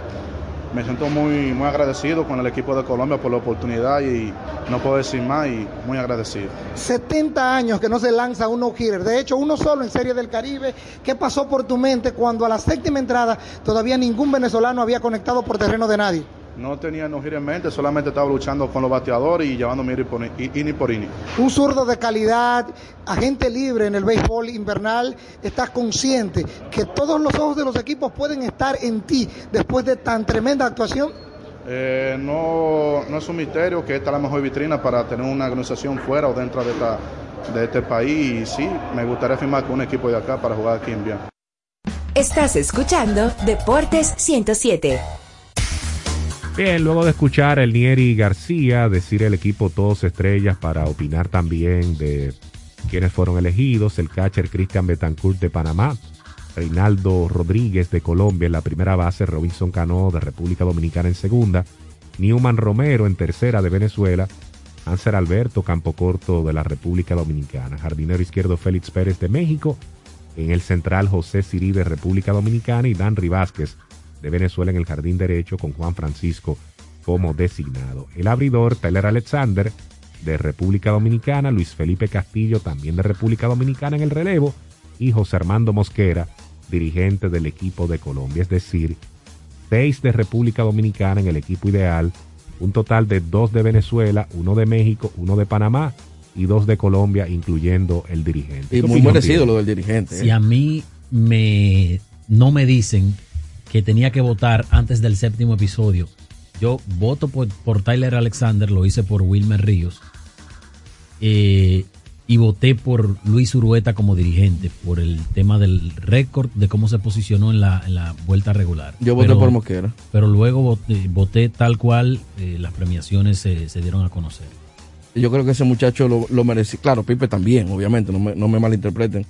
me siento muy, muy agradecido con el equipo de Colombia por la oportunidad y no puedo decir más y muy agradecido. 70 años que no se lanza un no-hitter. De hecho, uno solo en Serie del Caribe. ¿Qué pasó por tu mente cuando a la séptima entrada todavía ningún venezolano había conectado por terreno de nadie? No tenía no giro en mente, solamente estaba luchando con los bateadores y por inning- inning por inning. Un zurdo de calidad, agente libre en el béisbol invernal, estás consciente que todos los ojos de los equipos pueden estar en ti después de tan tremenda actuación. Eh, no, no es un misterio que esta es la mejor vitrina para tener una organización fuera o dentro de, esta, de este país. Y sí, me gustaría firmar con un equipo de acá para jugar aquí en bien. Estás escuchando Deportes 107. Bien, luego de escuchar a Nieri García decir el equipo todos estrellas para opinar también de quienes fueron elegidos, el catcher Cristian Betancourt de Panamá, Reinaldo Rodríguez de Colombia en la primera base, Robinson Cano de República Dominicana en segunda, Newman Romero en tercera de Venezuela, Hanser Alberto Campo Corto de la República Dominicana, jardinero izquierdo Félix Pérez de México, en el central José Sirí de República Dominicana y Dan Vázquez de Venezuela en el jardín derecho con Juan Francisco como designado. El abridor Tyler Alexander de República Dominicana, Luis Felipe Castillo también de República Dominicana en el relevo y José Armando Mosquera, dirigente del equipo de Colombia, es decir, seis de República Dominicana en el equipo ideal, un total de dos de Venezuela, uno de México, uno de Panamá y dos de Colombia, incluyendo el dirigente. Y ¿Qué muy merecido lo del dirigente. Si ¿eh? a mí me no me dicen que tenía que votar antes del séptimo episodio, yo voto por, por Tyler Alexander, lo hice por Wilmer Ríos, eh, y voté por Luis Urueta como dirigente, por el tema del récord de cómo se posicionó en la, en la vuelta regular. Yo voté por Mosquera. Pero luego voté, voté tal cual eh, las premiaciones se, se dieron a conocer. Yo creo que ese muchacho lo, lo merecía. Claro, Pipe también, obviamente, no me, no me malinterpreten.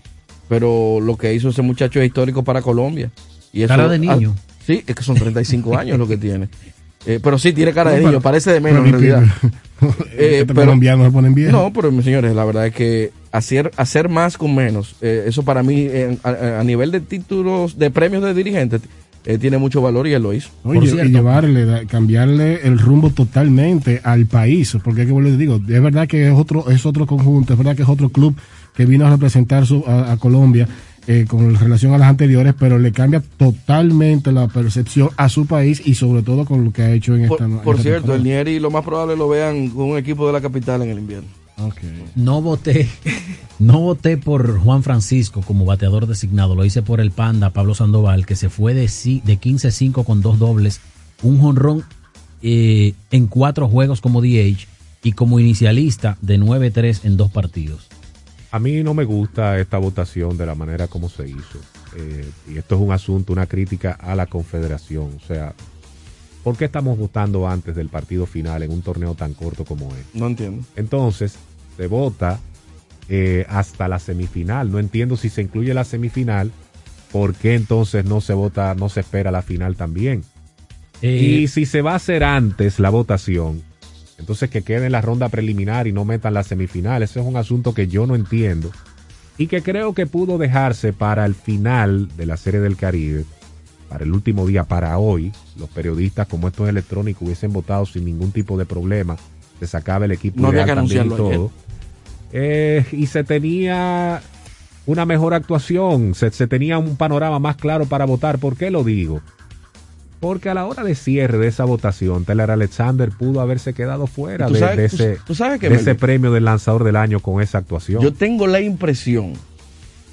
Pero lo que hizo ese muchacho es histórico para Colombia. Y eso- Cara de niño. ah, sí, es que son 35 años lo que tiene. Eh, pero sí, tiene cara de niño, pero- parece de menos pero en realidad. *laughs* Eh, pero- colombianos se ponen bien. No, pero mis señores, la verdad es que hacer, hacer más con menos, eh, eso para mí, eh, a, a nivel de títulos, de premios de dirigentes, eh, tiene mucho valor y él lo hizo. Oye, y llevarle, cambiarle el rumbo totalmente al país, porque es que vuelvo digo, es verdad que es otro, es otro conjunto, es verdad que es otro club que vino a representar su- a, a Colombia eh, con relación a las anteriores, pero le cambia totalmente la percepción a su país y sobre todo con lo que ha hecho en Por, esta por esta cierto, el. Nieri lo más probable lo vean con un equipo de la capital en el invierno. No voté, *laughs* no voté por Juan Francisco como bateador designado, lo hice por el Panda Pablo Sandoval, que se fue de, de 15-5 con dos dobles, un jonrón eh, en cuatro juegos como DH y como inicialista de 9-3 en dos partidos. A mí no me gusta esta votación de la manera como se hizo. Eh, y esto es un asunto, una crítica a la confederación. O sea, ¿por qué estamos votando antes del partido final en un torneo tan corto como este? No entiendo. Entonces, se vota eh, hasta la semifinal. No entiendo si se incluye la semifinal, ¿por qué entonces no se vota, no se espera la final también? Eh, y si se va a hacer antes la votación, entonces que quede en la ronda preliminar y no metan la semifinal. Ese es un asunto que yo no entiendo y que creo que pudo dejarse para el final de la Serie del Caribe, para el último día, para hoy. Los periodistas, como esto es electrónico, hubiesen votado sin ningún tipo de problema. Se sacaba el equipo No había que y todo. Eh, y se tenía una mejor actuación, se, se tenía un panorama más claro para votar. ¿Por qué lo digo? Porque a la hora de cierre de esa votación, Taylor Alexander pudo haberse quedado fuera ¿Tú de, sabes- de tú- ese, tú de ese premio del lanzador del año con esa actuación. Yo tengo la impresión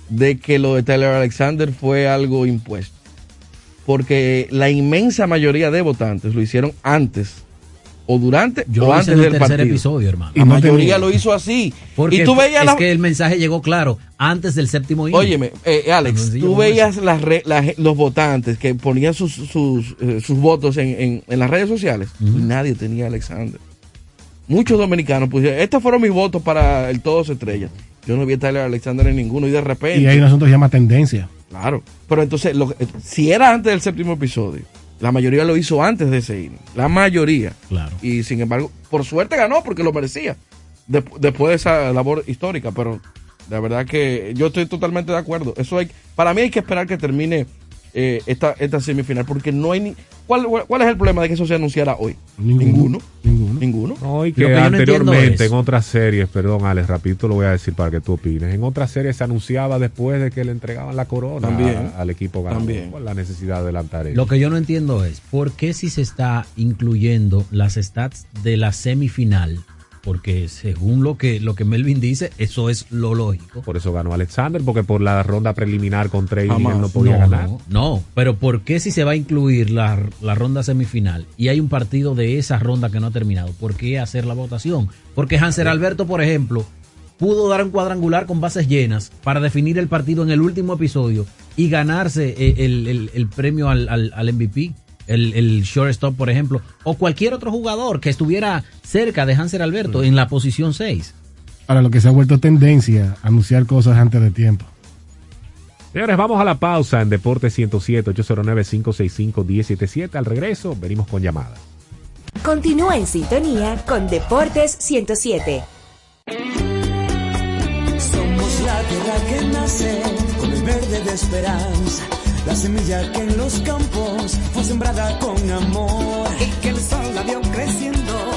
de que lo de Taylor Alexander fue algo impuesto. Porque la inmensa mayoría de votantes lo hicieron antes o durante Yo o antes del tercer partido. episodio, hermano. La mayoría lo hizo así. Porque y tú veías es la- que el mensaje llegó claro antes del séptimo inning. Óyeme, eh, Alex, Entonces, tú veías las re- las- los votantes que ponían sus, sus, eh, sus votos en, en- en las redes sociales y nadie tenía a Alexander. Muchos dominicanos pusieron, estos fueron mis votos para el Todos Estrellas. Yo no vi a Tyler Alexander en ninguno y de repente... Y hay un asunto que se llama tendencia. Claro, pero entonces, lo si era antes del séptimo episodio, la mayoría lo hizo antes de ese inning. La mayoría. Claro. Y sin embargo, por suerte ganó porque lo merecía. Después de esa labor histórica, pero la verdad que yo estoy totalmente de acuerdo. Eso hay, para mí hay que esperar que termine eh, esta, esta semifinal porque no hay ni... ¿cuál, ¿Cuál es el problema de que eso se anunciara hoy? Ninguno. Ninguno. Ninguno. No, y Lo que, que yo no anteriormente en otras series, perdón Alex, rapidito lo voy a decir para que tú opines, en otras series se anunciaba después de que le entregaban la corona También. a- al equipo ganador. También. ¿Cuál es la necesidad de adelantar eso? Lo que yo no entiendo es por qué si se está incluyendo las stats de la semifinal, porque según lo que lo que Melvin dice, eso es lo lógico. Por eso ganó Alexander, porque por la ronda preliminar con Trey Jamás. él no podía no, ganar. No, no, pero ¿por qué si se va a incluir la, la ronda semifinal y hay un partido de esa ronda que no ha terminado? ¿Por qué hacer la votación? Porque Hanser Alberto, por ejemplo, pudo dar un cuadrangular con bases llenas para definir el partido en el último episodio y ganarse eh, el, el- el premio al, al- al MVP, el, el shortstop, por ejemplo, o cualquier otro jugador que estuviera cerca de Hanser Alberto en la posición 6. Para lo que se ha vuelto tendencia, anunciar cosas antes de tiempo. Señores, vamos a la pausa en Deporte 107 809-565-1077. Al regreso, venimos con llamadas. Continúa en sintonía con Deportes 107. Somos la tierra que nace con el verde de esperanza, la semilla que en los campos fue sembrada con amor y que el sol la vio creciendo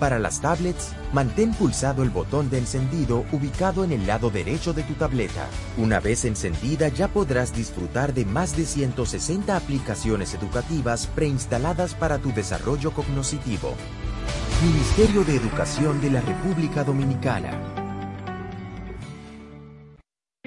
Para las tablets, mantén pulsado el botón de encendido ubicado en el lado derecho de tu tableta. Una vez encendida ya podrás disfrutar de más de 160 aplicaciones educativas preinstaladas para tu desarrollo cognoscitivo. Ministerio de Educación de la República Dominicana.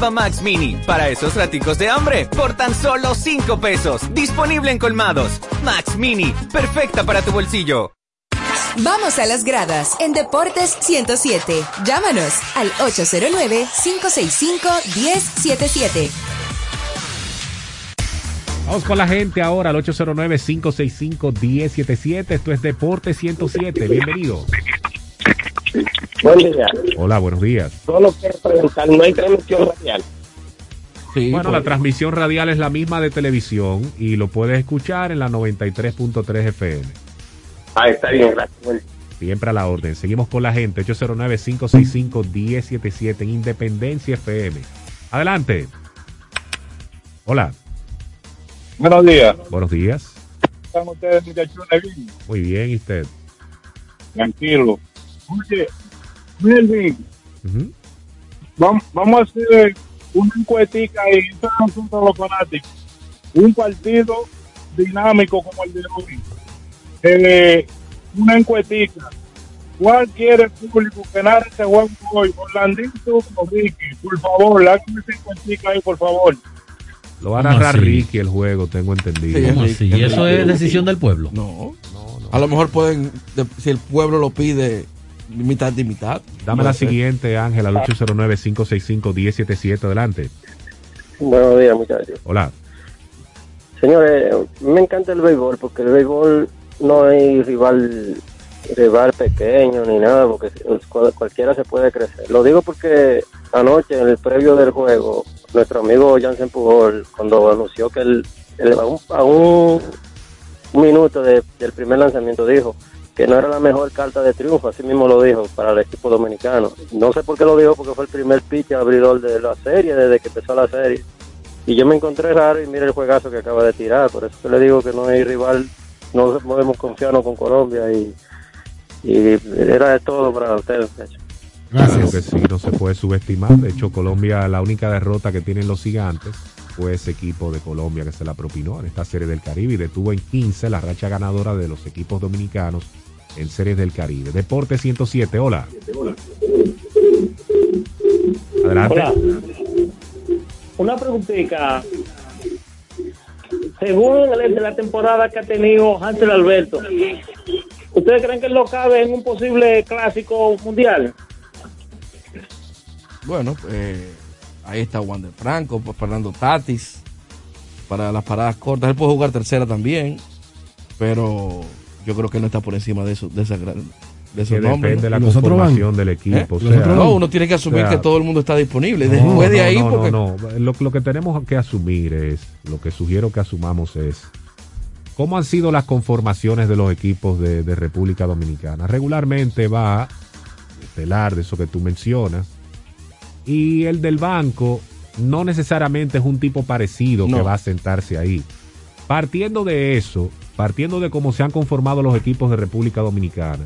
Nueva Max Mini, para esos raticos de hambre, por tan solo 5 pesos. Disponible en colmados. Max Mini, perfecta para tu bolsillo. Vamos a las gradas en Deportes 107. Llámanos al 809-565-1077. Vamos con la gente ahora al 809-565-1077. Esto es Deporte 107. Bienvenido. Buen día. Hola, buenos días. Solo quiero preguntar, ¿no hay transmisión radial? bueno, pues. la transmisión radial es la misma de televisión y lo puedes escuchar en la 93.3 FM. Ah, está bien, gracias. Bueno. Siempre a la orden. Seguimos con la gente. 809-565-1077 en Independencia FM. Adelante. Hola. Buenos días. Buenos días. ¿Están ustedes, muchachones, bien? Muy bien, ¿y usted? Tranquilo. Oye, Melvin, vamos, vamos a hacer una encuestica y esto es un asunto de los fanáticos. Un partido dinámico como el de hoy. Eh, una encuestica. ¿Cuál quiere el público que narre este juego hoy? Orlandito o Ricky? Por favor, háganme esa encuestica ahí, por favor. Lo va a ¿Cómo narrar así? Ricky el juego, tengo entendido. Sí, ¿Cómo así? ¿Y eso es decisión del pueblo? No. A lo mejor pueden, de- si el pueblo lo pide, mitad y mitad. Dame No la sé. siguiente, Ángel, al 809-565-1077. Adelante. Buenos días, muchachos. Hola. Señores, me encanta el béisbol porque el béisbol no hay rival rival pequeño ni nada, porque cual- cualquiera se puede crecer. Lo digo porque anoche, en el previo del juego, nuestro amigo Jansen Pujol, cuando anunció que él, él a, un, a un minuto de- del primer lanzamiento dijo que no era la mejor carta de triunfo, así mismo lo dijo para el equipo dominicano. No sé por qué lo dijo, porque fue el primer pitch abridor de la serie, desde que empezó la serie. Y yo me encontré raro y mira el juegazo que acaba de tirar, por eso que le digo que no hay rival, no podemos confiarnos con Colombia y, era de todo para ustedes. muchachos. Claro que sí, no se puede subestimar. De hecho, Colombia, la única derrota que tienen los gigantes fue ese equipo de Colombia que se la propinó en esta serie del Caribe y detuvo en 15 la racha ganadora de los equipos dominicanos en Series del Caribe. Deporte 107, hola. Adelante. Hola. Una preguntita. Según el de la temporada que ha tenido Hansel Alberto, ¿ustedes creen que él lo cabe en un posible clásico mundial? Bueno, eh, ahí está Wander Franco, pues, Fernando Tatis, para las paradas cortas. Él puede jugar tercera también, pero yo creo que no está por encima de, eso, de, esa gran- de esos Que nombres. depende de la conformación del equipo. ¿Eh? o sea, no, uno tiene que asumir o sea, que todo el mundo está disponible. No, Después de no, ahí, no, porque no, no. Lo, lo que tenemos que asumir es, lo que sugiero que asumamos es, ¿cómo han sido las conformaciones de los equipos de, de República Dominicana? Regularmente va estelar, de eso que tú mencionas, y el del banco no necesariamente es un tipo parecido que va a sentarse ahí. Partiendo de eso, partiendo de cómo se han conformado los equipos de República Dominicana,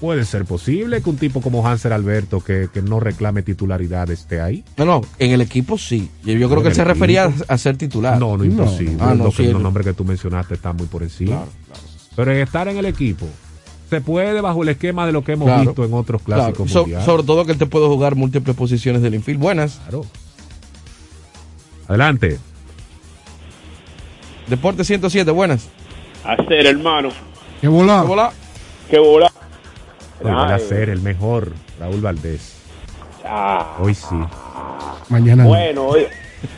puede ser posible que un tipo como Hanser Alberto, que, que no reclame titularidad, esté ahí. No, no, en el equipo sí. Yo, yo creo que él se refería a, ser titular. No, no, imposible. Ah, no, sí, los él- nombres que tú mencionaste están muy por encima. Pero en estar en el equipo, se puede bajo el esquema de lo que hemos Claro, visto en otros claro. clásicos So- mundiales. sobre todo que él te puede jugar múltiples posiciones del infield. Buenas. Claro. Adelante. Deporte 107, buenas. Hacer, hermano. ¿Qué volá? ¿Qué bola? Hoy va a ser el mejor, Raúl Valdés. Ah, Hoy sí. Mañana. bueno,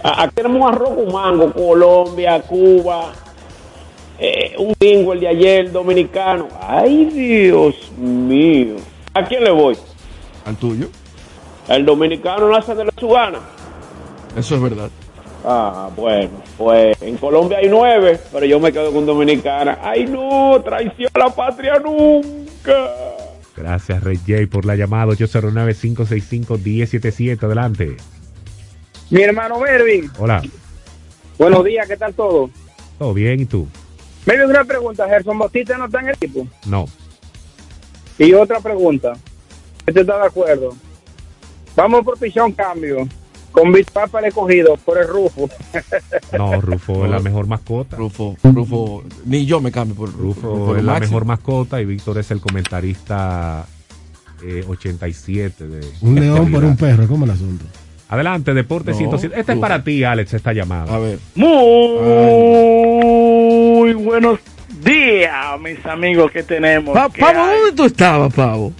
a- aquí tenemos arroz con mango, Colombia, Cuba, eh, un bingo el de ayer, dominicano. Ay, Dios mío. ¿A quién le voy? Al tuyo. El dominicano no hace de la su gana. Eso es verdad. Ah, bueno, pues en Colombia hay nueve, pero yo me quedo con Dominicana. Ay, no, traición a la patria nunca. Gracias, Rey J, por la llamada 809-565-1077. Adelante. Mi hermano Mervin, Hola. buenos días, ¿qué tal todo? ¿Todo bien? ¿Y tú? Mervin, una pregunta, Gerson Bautista no está en el equipo. No. Y otra pregunta, ¿usted está de acuerdo? Vamos por pichón cambio, con Big Papa el escogido, por el Rufo. *laughs* No, Rufo es la mejor mascota. Rufo, Rufo, ni yo me cambio por Rufo por es la mejor mascota y Víctor es el comentarista eh, 87 de Un león por un perro, ¿cómo el asunto? Adelante, Deporte No, 107. Esta es Rufo. para ti, Alex, esta llamada. A ver. Muy buenos días, mis amigos que tenemos. Pa- ¿Qué Pavo, hay? ¿dónde tú estabas, Pavo?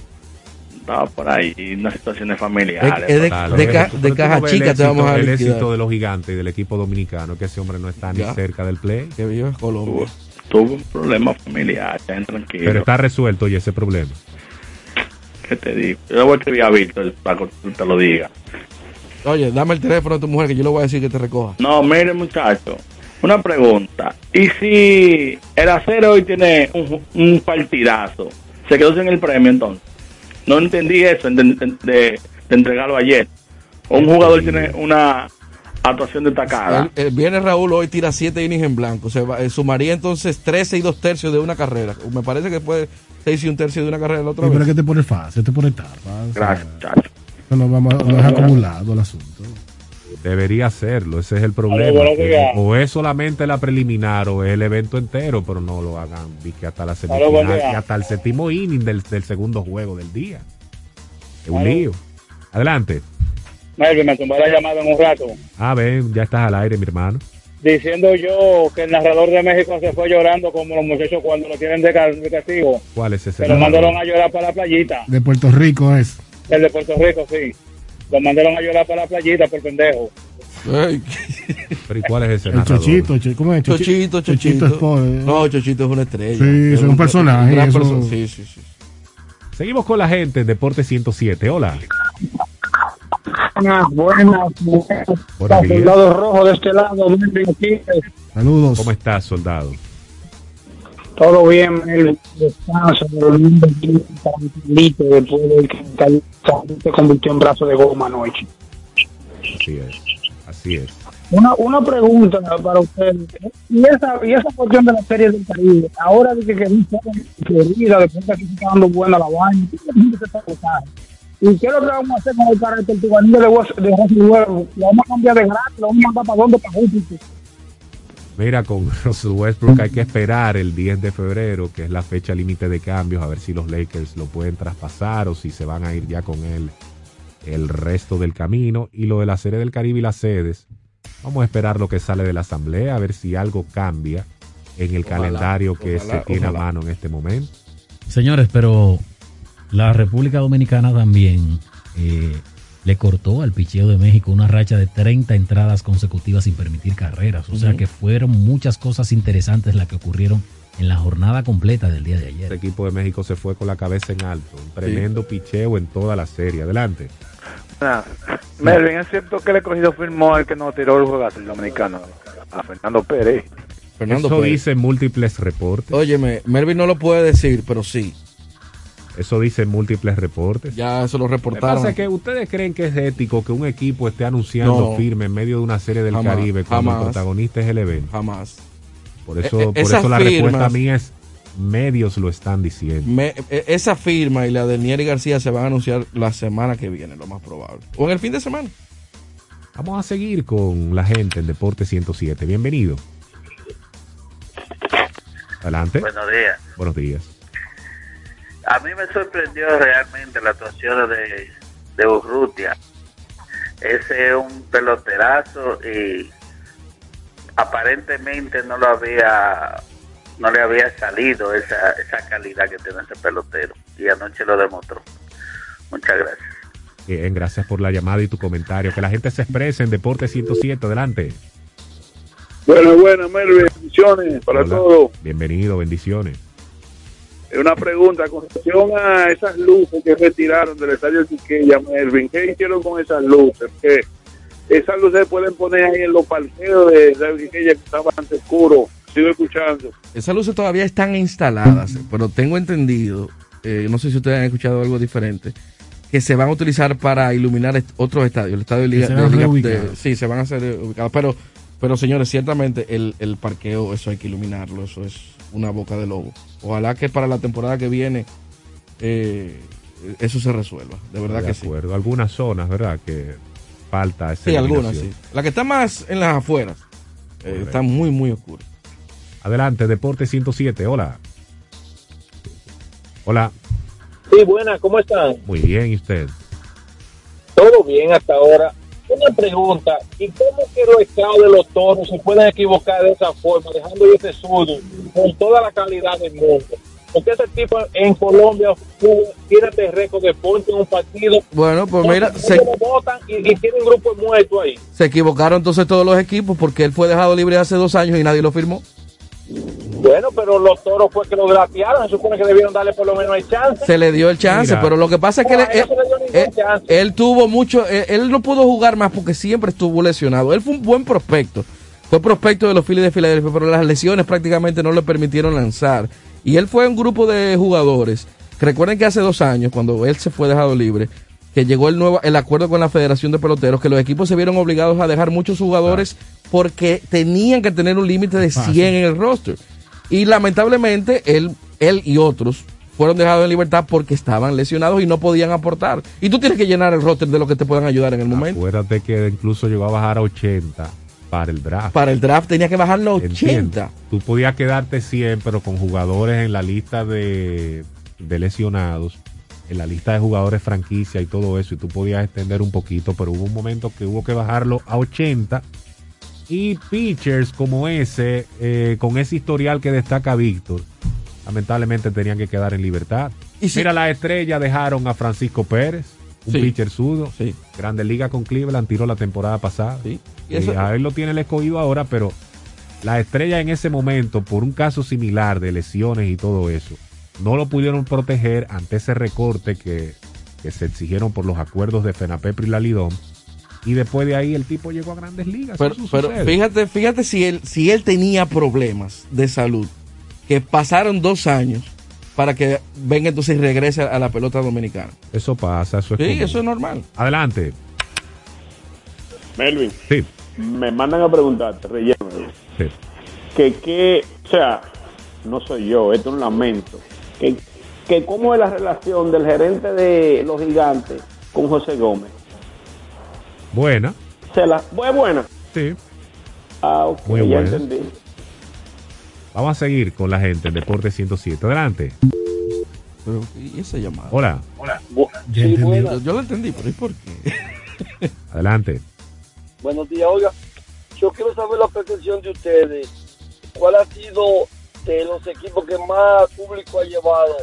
Estaba por ahí, unas situaciones familiares. Es- es de- ca- caja chica te vamos a El liquidar. éxito de los gigantes y del equipo dominicano, que ese hombre no está ni cerca del play. Que vive Colombia. Tuve un problema familiar, estén tranquilos. Pero está resuelto y ese problema. ¿Qué te digo? Yo le voy a escribir a Víctor para que tú te lo diga. Oye, dame el teléfono de tu mujer que yo le voy a decir que te recoja. No, mire, muchacho. Una pregunta. ¿Y si el acero hoy tiene un, un partidazo? ¿Se quedó sin el premio entonces? No entendí eso de, de- de- de entregarlo ayer. Un jugador tiene una actuación destacada. El, el viene Raúl hoy tira 7 innings en blanco. Se va- eh, sumaría entonces 13 y 2 tercios de una carrera. Me parece que puede 6 y un tercio de una carrera la otra Sí, pero vez. es que te pone fácil, te pone tarde. Gracias, muchacho. No, vamos, no es acumulado el asunto. Debería hacerlo, ese es el problema. que o es solamente la preliminar o es el evento entero, pero no lo hagan vi que hasta la semifinal y hasta el séptimo inning del, del segundo juego del día. Es un lío. Adelante. Melvin, me tumbó la llamada en un rato, Ah, ven, ya estás al aire, mi hermano. diciendo yo que el narrador de México se fue llorando como los muchachos cuando lo tienen de, ca- de castigo. ¿Cuál es ese? Se lo mandaron a llorar para la playita. De Puerto Rico es. El de Puerto Rico, sí. Lo mandaron a llorar para la playita por pendejo. Pero ¿y cuál es ese El narrador? Chochito, Cho- ¿cómo es? Chochito, Chochito. es po- eh. No, Chochito es una estrella. Sí, es un personaje, gran eso- persona. Sí, sí, sí. Seguimos con la gente en Deporte 107. Hola. Buenas, buenas, buenas. Soldado rojo de este lado. Saludos. ¿Cómo estás, soldado? Todo bien, Melvin. Descanso, bien, tranquilito, después de que Cali se convirtió en brazo de goma anoche. Así es. Así es. Una, una pregunta para usted. Y esa, y esa cuestión de la serie del Caribe, ahora dice que no Florida, después que aquí se está dando buena la vaina, ¿qué es lo que se está pasando? ¿Y qué es lo que vamos a hacer con el carácter tubanillo de, de Rosy Huevo? ¿Lo vamos a cambiar de gratis? ¿Lo vamos a mandar para dónde? Para Júpiter. Mira, con *laughs* Russell Westbrook hay que esperar el 10 de febrero, que es la fecha límite de cambios, a ver si los Lakers lo pueden traspasar o si se van a ir ya con él el resto del camino. Y lo de la serie del Caribe y las sedes, vamos a esperar lo que sale de la asamblea, a ver si algo cambia en el Ojalá, calendario que ojalá, se tiene a mano en este momento. Señores, pero la República Dominicana también eh, le cortó al picheo de México una racha de 30 entradas consecutivas sin permitir carreras. O sea que fueron muchas cosas interesantes las que ocurrieron en la jornada completa del día de ayer. El equipo de México se fue con la cabeza en alto. Un tremendo picheo en toda la serie. Adelante. Nada. Melvin, es cierto que el escogido firmó el que nos tiró el juegazo, el dominicano, a Fernando Pérez. Fernando Eso Pérez. dice múltiples reportes. Óyeme, Melvin no lo puede decir, pero sí. Eso dice múltiples reportes. Ya eso lo Lo que reportaron. pasa es que ustedes creen que es ético que un equipo esté anunciando No. firme en medio de una serie del Jamás, Caribe cuando jamás. el protagonista es el evento. Jamás. Por eso, Eh, eh, por eso la firmas- respuesta mía es medios lo están diciendo. Me- e- esa firma y la de Nieri García se van a anunciar la semana que viene, lo más probable. O en el fin de semana. Vamos a seguir con la gente en Deporte 107. Bienvenido. Adelante. Buenos días. Buenos días. A mí me sorprendió realmente la actuación de, de Urrutia. Ese es un peloterazo y aparentemente no lo había no le había salido esa, esa calidad que tiene ese pelotero y anoche lo demostró. Muchas gracias. Bien, gracias por la llamada y tu comentario. Que la gente se exprese en Deporte 107. Adelante. Bueno, bueno, Melvin, bendiciones para Hola. todos. Bienvenido, bendiciones. Una pregunta con relación a esas luces que retiraron del estadio Quiqueya, Melvin. ¿Qué hicieron con esas luces? Que esas luces se pueden poner ahí en los parqueos de, Quiqueya que estaban bastante oscuro. Sigo escuchando. Esas luces todavía están instaladas, pero tengo entendido, eh, no sé si ustedes han escuchado algo diferente, que se van a utilizar para iluminar est- otros estadios. El estadio de Liga, de Liga- sí, se van a hacer eh, ubicados. Pero, pero señores, ciertamente el, el parqueo, eso hay que iluminarlo, eso es una boca de lobo. Ojalá que para la temporada que viene eh, eso se resuelva, de verdad de que sí. acuerdo. Algunas zonas, ¿verdad? Que falta esa Sí, algunas sí. La que está más en las afueras, eh, está muy, muy oscura. Adelante, Deporte 107. Hola. Hola. Sí, buenas, ¿cómo están? Muy bien, ¿y usted? Todo bien hasta ahora. Una pregunta, ¿y cómo que los estados de los toros se pueden equivocar de esa forma, dejando ese surdo con toda la calidad del mundo? Porque ese tipo en Colombia tiene este récord de ponte en un partido. Bueno, pues mira, se, votan y, y tienen un grupo muerto ahí. se equivocaron entonces todos los equipos porque él fue dejado libre hace dos años y nadie lo firmó. Bueno, pero los toros fue que lo gratearon, se supone que debieron darle por lo menos el chance. Se le dio el chance, Mira. pero lo que pasa es que No, él, a él no se le dio ningún él- chance. él tuvo mucho, él, él no pudo jugar más porque siempre estuvo lesionado. Él fue un buen prospecto, fue prospecto de los Phillies de Filadelfia, pero las lesiones prácticamente no le permitieron lanzar. Y él fue un grupo de jugadores. Recuerden que hace dos años, cuando él se fue dejado libre, que llegó el nuevo el acuerdo con la Federación de Peloteros, que los equipos se vieron obligados a dejar muchos jugadores porque tenían que tener un límite de 100 en el roster. Y lamentablemente él, él y otros fueron dejados en libertad porque estaban lesionados y no podían aportar. Y tú tienes que llenar el roster de lo que te puedan ayudar en el momento. Acuérdate que incluso llegó a bajar a 80 para el draft. Para el draft tenía que bajar los 80. Entiendo. Tú podías quedarte 100, pero con jugadores en la lista de, de lesionados, en la lista de jugadores franquicia y todo eso, y tú podías extender un poquito, pero hubo un momento que hubo que bajarlo a 80. Y pitchers como ese, eh, con ese historial que destaca Víctor, lamentablemente tenían que quedar en libertad. Mira, la estrella dejaron a Francisco Pérez, un Sí. pitcher sudo. Grande Liga con Cleveland tiró la temporada pasada. Y Y eso- a él lo tiene el escogido ahora, pero la estrella en ese momento, por un caso similar de lesiones y todo eso, no lo pudieron proteger ante ese recorte que, que se exigieron por los acuerdos de FENAPEPRI y la Lidom. Y después de ahí el tipo llegó a grandes ligas. Pero, fíjate, fíjate si él, si él tenía problemas de salud, que pasaron dos años para que venga entonces y regrese a la pelota dominicana. Eso pasa, eso es Sí, común. eso es normal. Adelante. Melvin. Sí. Me mandan a preguntarte, relleno. Sí. Que qué, o sea, no soy yo, esto es un lamento. Que, que cómo es la relación del gerente de los gigantes con José Gómez. Buena. Se la, ¿Es buena? Sí. Ah, ok, Muy ya buena. entendí. Vamos a seguir con la gente en Deporte 107. Adelante. Pero, ¿y esa llamada? Hola. Hola. Ya entendí. Yo, yo lo entendí, pero ¿y por qué? *laughs* Adelante. Buenos días, oiga. Yo quiero saber la percepción de ustedes. ¿Cuál ha sido de los equipos que más público ha llevado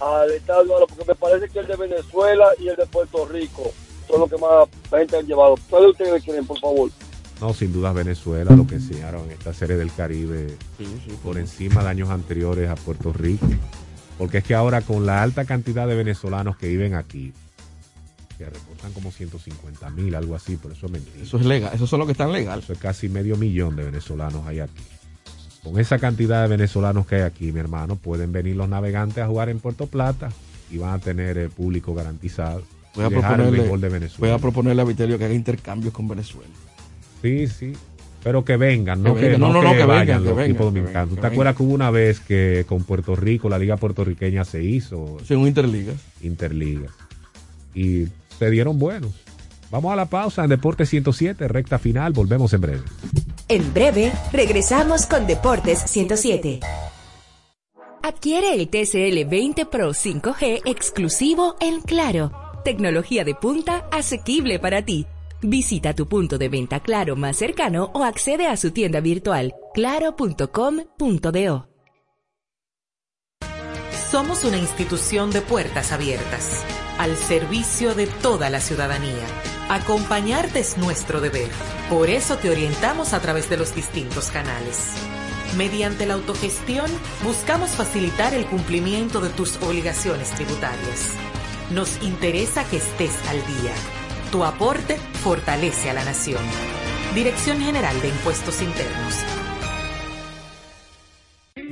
al estadio? ahora? Porque me parece que el de Venezuela y el de Puerto Rico son los que más gente han llevado. ¿Cuáles ustedes quieren, por favor? No, sin duda Venezuela, lo que enseñaron en esta serie del Caribe por encima de años anteriores a Puerto Rico. Porque es que ahora con la alta cantidad de venezolanos que viven aquí, que reportan como 150 mil, algo así, pero eso es mentira. Eso es legal, esos son los que están legales. Eso es casi medio millón de venezolanos hay aquí. Con esa cantidad de venezolanos que hay aquí, mi hermano, pueden venir los navegantes a jugar en Puerto Plata y van a tener el público garantizado. Voy a, el proponerle, béisbol de voy Venezuela. a proponerle a Vitelio que haga intercambios con Venezuela. Sí, sí. Pero que vengan, no Que que, vengan. no, No, no, que no, que vayan vengan, que los vengan, equipos que dominicanos. vengan, ¿Tú que te acuerdas que hubo una vez que con Puerto Rico la liga puertorriqueña se hizo? Sí, un interligas. Interligas. Y se dieron buenos. Vamos a la pausa en Deporte 107, recta final. Volvemos en breve. En breve, regresamos con Deportes 107. Adquiere el TCL 20 Pro 5G exclusivo en Claro. Tecnología de punta asequible para ti. Visita tu punto de venta Claro más cercano o accede a su tienda virtual claro.com.do. Somos una institución de puertas abiertas, al servicio de toda la ciudadanía. Acompañarte es nuestro deber. Por eso te orientamos a través de los distintos canales. Mediante la autogestión, buscamos facilitar el cumplimiento de tus obligaciones tributarias. Nos interesa que estés al día. Tu aporte fortalece a la nación. Dirección General de Impuestos Internos.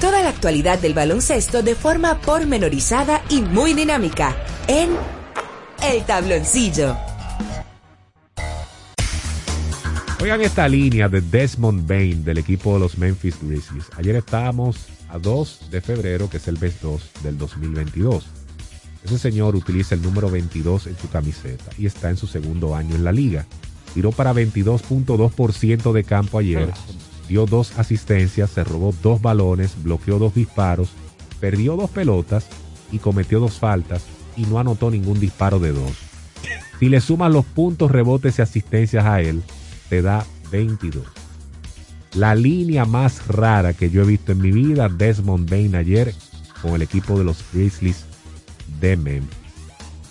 Toda la actualidad del baloncesto de forma pormenorizada y muy dinámica en El Tabloncillo. Oigan esta línea de Desmond Bain del equipo de los Memphis Grizzlies. Ayer estábamos a 2 de febrero, que es el mes 2 del 2022. Ese señor utiliza el número 22 en su camiseta y está en su segundo año en la liga. Tiró para 22.2% de campo ayer, dio dos asistencias, se robó dos balones, bloqueó dos disparos, perdió dos pelotas y cometió dos faltas y no anotó ningún disparo de dos. Si le sumas los puntos, rebotes y asistencias a él, te da 22. La línea más rara que yo he visto en mi vida, Desmond Bain ayer con el equipo de los Grizzlies de Memphis.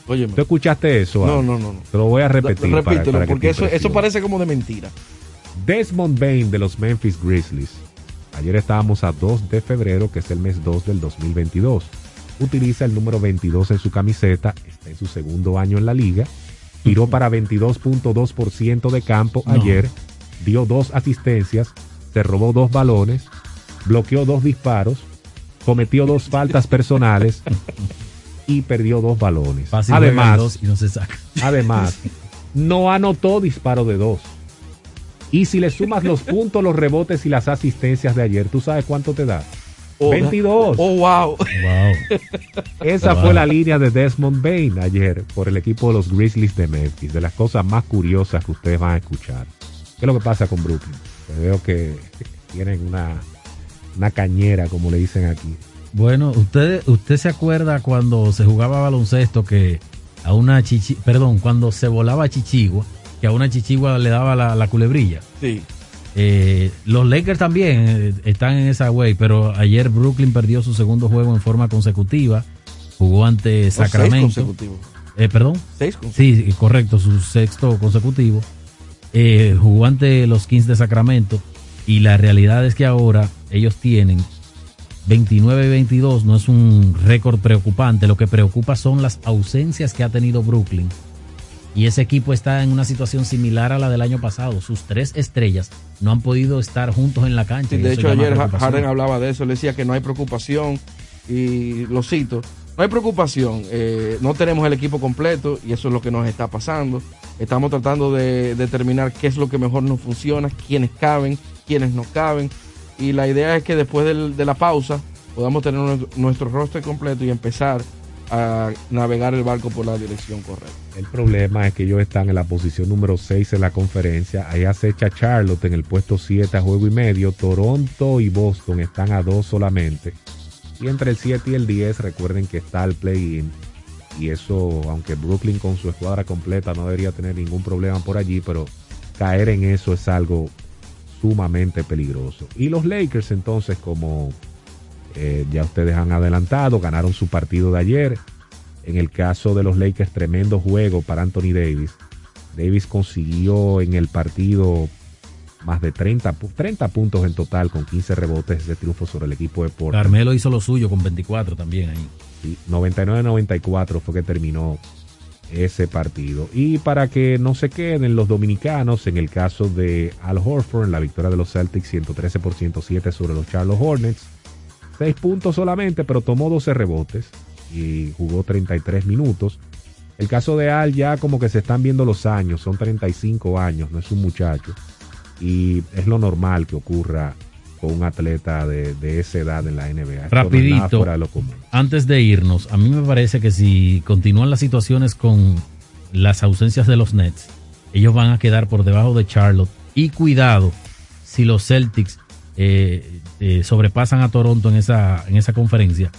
¿Tú escuchaste eso? No, no, no, no. Te lo voy a repetir. Repítelo, para porque eso, parece como de mentira. Desmond Bain de los Memphis Grizzlies. Ayer estábamos a 2 de febrero, que es el mes 2 del 2022. Utiliza el número 22 en su camiseta, está en su segundo año en la liga. Tiró para 22.2% de campo No. ayer, dio dos asistencias, se robó dos balones, bloqueó dos disparos, cometió dos *laughs* faltas personales y perdió dos balones. Fácil además, dos y no se saca. Además, no anotó disparo de dos. Y si le sumas los *laughs* puntos, los rebotes y las asistencias de ayer, ¿tú sabes cuánto te da? Oh, 22. Oh, wow. *laughs* Esa Wow. fue la línea de Desmond Bain ayer por el equipo de los Grizzlies de Memphis. De las cosas más curiosas que ustedes van a escuchar. ¿Qué es lo que pasa con Brooklyn? Pues veo que *laughs* tienen una, una cañera, como le dicen aquí. Bueno, usted, usted se acuerda cuando se jugaba baloncesto que a una chichi, perdón, cuando se volaba chichigua, que a una chichigua le daba la, la culebrilla. Sí. Eh, los Lakers también eh, están en esa way, pero ayer Brooklyn perdió su segundo juego en forma consecutiva. Jugó ante seis Sacramento. consecutivos. Eh, perdón. Seis consecutivos. Sí, correcto, su sexto consecutivo. Eh, jugó ante los Kings de Sacramento y la realidad es que ahora ellos tienen 29 y 22, no es un récord preocupante, lo que preocupa son las ausencias que ha tenido Brooklyn Y ese equipo está en una situación similar a la del año pasado. Sus tres estrellas no han podido estar juntos en la cancha. de hecho, ayer. Harden hablaba de eso, le decía que no hay preocupación y lo cito, no hay preocupación, eh, no tenemos el equipo completo y eso es lo que nos está pasando. Estamos tratando de determinar qué es lo que mejor nos funciona, quiénes caben, quiénes no caben y la idea es que después del- de la pausa podamos tener nuestro, nuestro roster completo y empezar a navegar el barco por la dirección correcta. El problema es que ellos están en la posición número 6 en la conferencia. Ahí acecha Charlotte en el puesto 7 a juego y medio. Toronto y Boston están a 2 solamente. Y entre el 7 y el 10 recuerden que está el play-in. Y eso, aunque Brooklyn con su escuadra completa no debería tener ningún problema por allí, pero caer en eso es algo sumamente peligroso. Y los Lakers entonces, como eh, ya ustedes han adelantado, ganaron su partido de ayer. En el caso de los Lakers, tremendo juego para Anthony Davis. Davis consiguió en el partido más de 30, pu- 30 puntos en total con 15 rebotes de triunfo sobre el equipo de Portland. Carmelo hizo lo suyo con 24 también ahí. Sí, 99-94 fue que terminó ese partido. Y para que no se queden los dominicanos, en el caso de Al Horford, en la victoria de los Celtics 113 por 107 sobre los Charlotte Hornets, 6 puntos solamente, pero tomó 12 rebotes y jugó 33 minutos. El caso de Al ya como que se están viendo los años, son 35 años, no es un muchacho. Y es lo normal que ocurra con un atleta de, de esa edad en la NBA. No Rapidito, lo común. antes de irnos, a mí me parece que si continúan las situaciones con las ausencias de los Nets, ellos van a quedar por debajo de Charlotte. Y cuidado, si los Celtics eh, eh, sobrepasan a Toronto en esa, en esa conferencia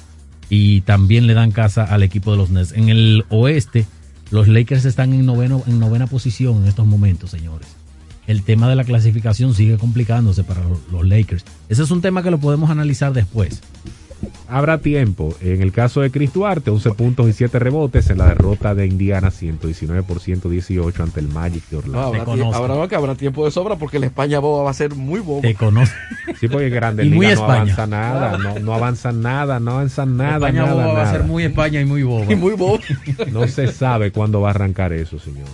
y también le dan casa al equipo de los Nets. En el oeste, los Lakers están en, noveno, en novena posición en estos momentos, señores. El tema de la clasificación sigue complicándose para los- los Lakers. Ese es un tema que lo podemos analizar después. Habrá tiempo. En el caso de Chris Duarte, 11 puntos y 7 rebotes en la derrota de Indiana, 119 por 118 ante el Magic de No, Orlando. habrá, tie- habrá- que habrá tiempo de sobra porque la España boba va a ser muy boba. Te conoce. Sí, porque Grande Y muy Liga no España. avanza nada, no, no avanzan nada, no avanzan nada, España nada, boba va a ser muy España y muy boba. Y muy boba. No se *laughs* sabe cuándo va a arrancar eso, señor.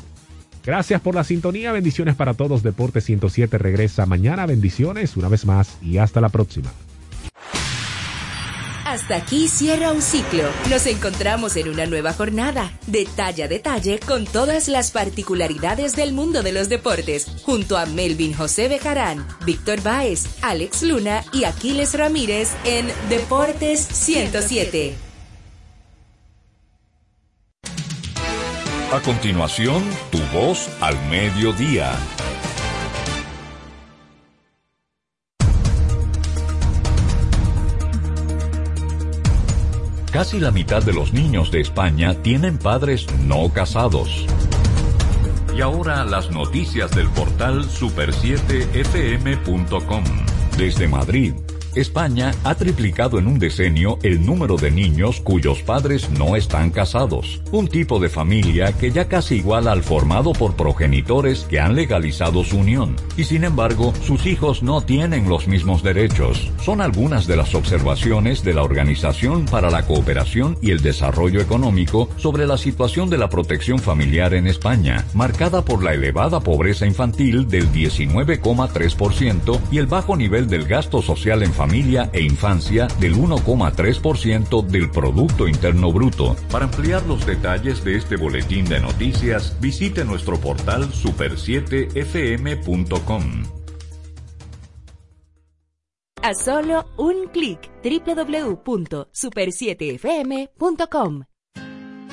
Gracias por la sintonía, bendiciones para todos. Deporte 107 regresa mañana, bendiciones una vez más y hasta la próxima. Hasta aquí cierra un ciclo. Nos encontramos en una nueva jornada, detalle a detalle, con todas las particularidades del mundo de los deportes, junto a Melvin José Bejarán, Víctor Báez, Alex Luna y Aquiles Ramírez en Deportes 107. A continuación, tu voz al mediodía. Casi la mitad de los niños de España tienen padres no casados. Y ahora las noticias del portal super7fm.com. Desde Madrid, España ha triplicado en un decenio el número de niños cuyos padres no están casados. Un tipo de familia que ya casi iguala al formado por progenitores que han legalizado su unión. Y sin embargo, sus hijos no tienen los mismos derechos. Son algunas de las observaciones de la Organización para la Cooperación y el Desarrollo Económico sobre la situación de la protección familiar en España, marcada por la elevada pobreza infantil del 19,3% y el bajo nivel del gasto social en familia e infancia del 1,3% del Producto Interno Bruto. Para ampliar los detalles de este boletín de noticias, visite nuestro portal super7fm.com. A solo un clic www.super7fm.com.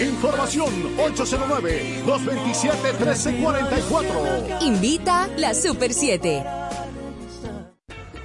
Información 809-227-1344. Invita la Super 7.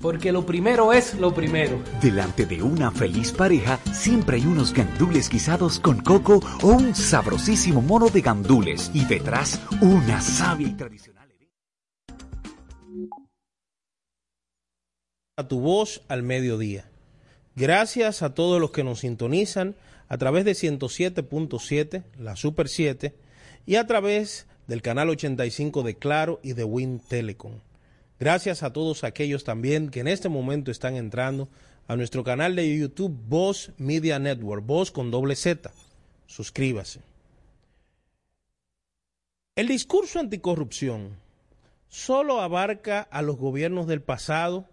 Porque lo primero es lo primero. Delante de una feliz pareja siempre hay unos gandules guisados con coco o un sabrosísimo mono de gandules y detrás una sabia y tradicional. A tu voz al mediodía. Gracias a todos los que nos sintonizan a través de 107.7, la Super 7, y a través del canal 85 de Claro y de Win Telecom. Gracias a todos aquellos también que en este momento están entrando a nuestro canal de YouTube Voz Media Network, Voz con doble Z. Suscríbase. El discurso anticorrupción solo abarca a los gobiernos del pasado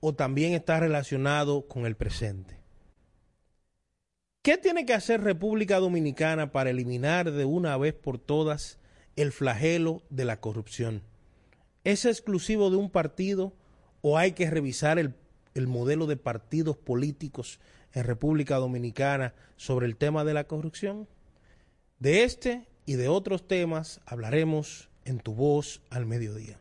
o también está relacionado con el presente. ¿Qué tiene que hacer República Dominicana para eliminar de una vez por todas el flagelo de la corrupción? ¿Es exclusivo de un partido o hay que revisar el, el, modelo de partidos políticos en República Dominicana sobre el tema de la corrupción? De este y de otros temas hablaremos en Tu Voz al Mediodía.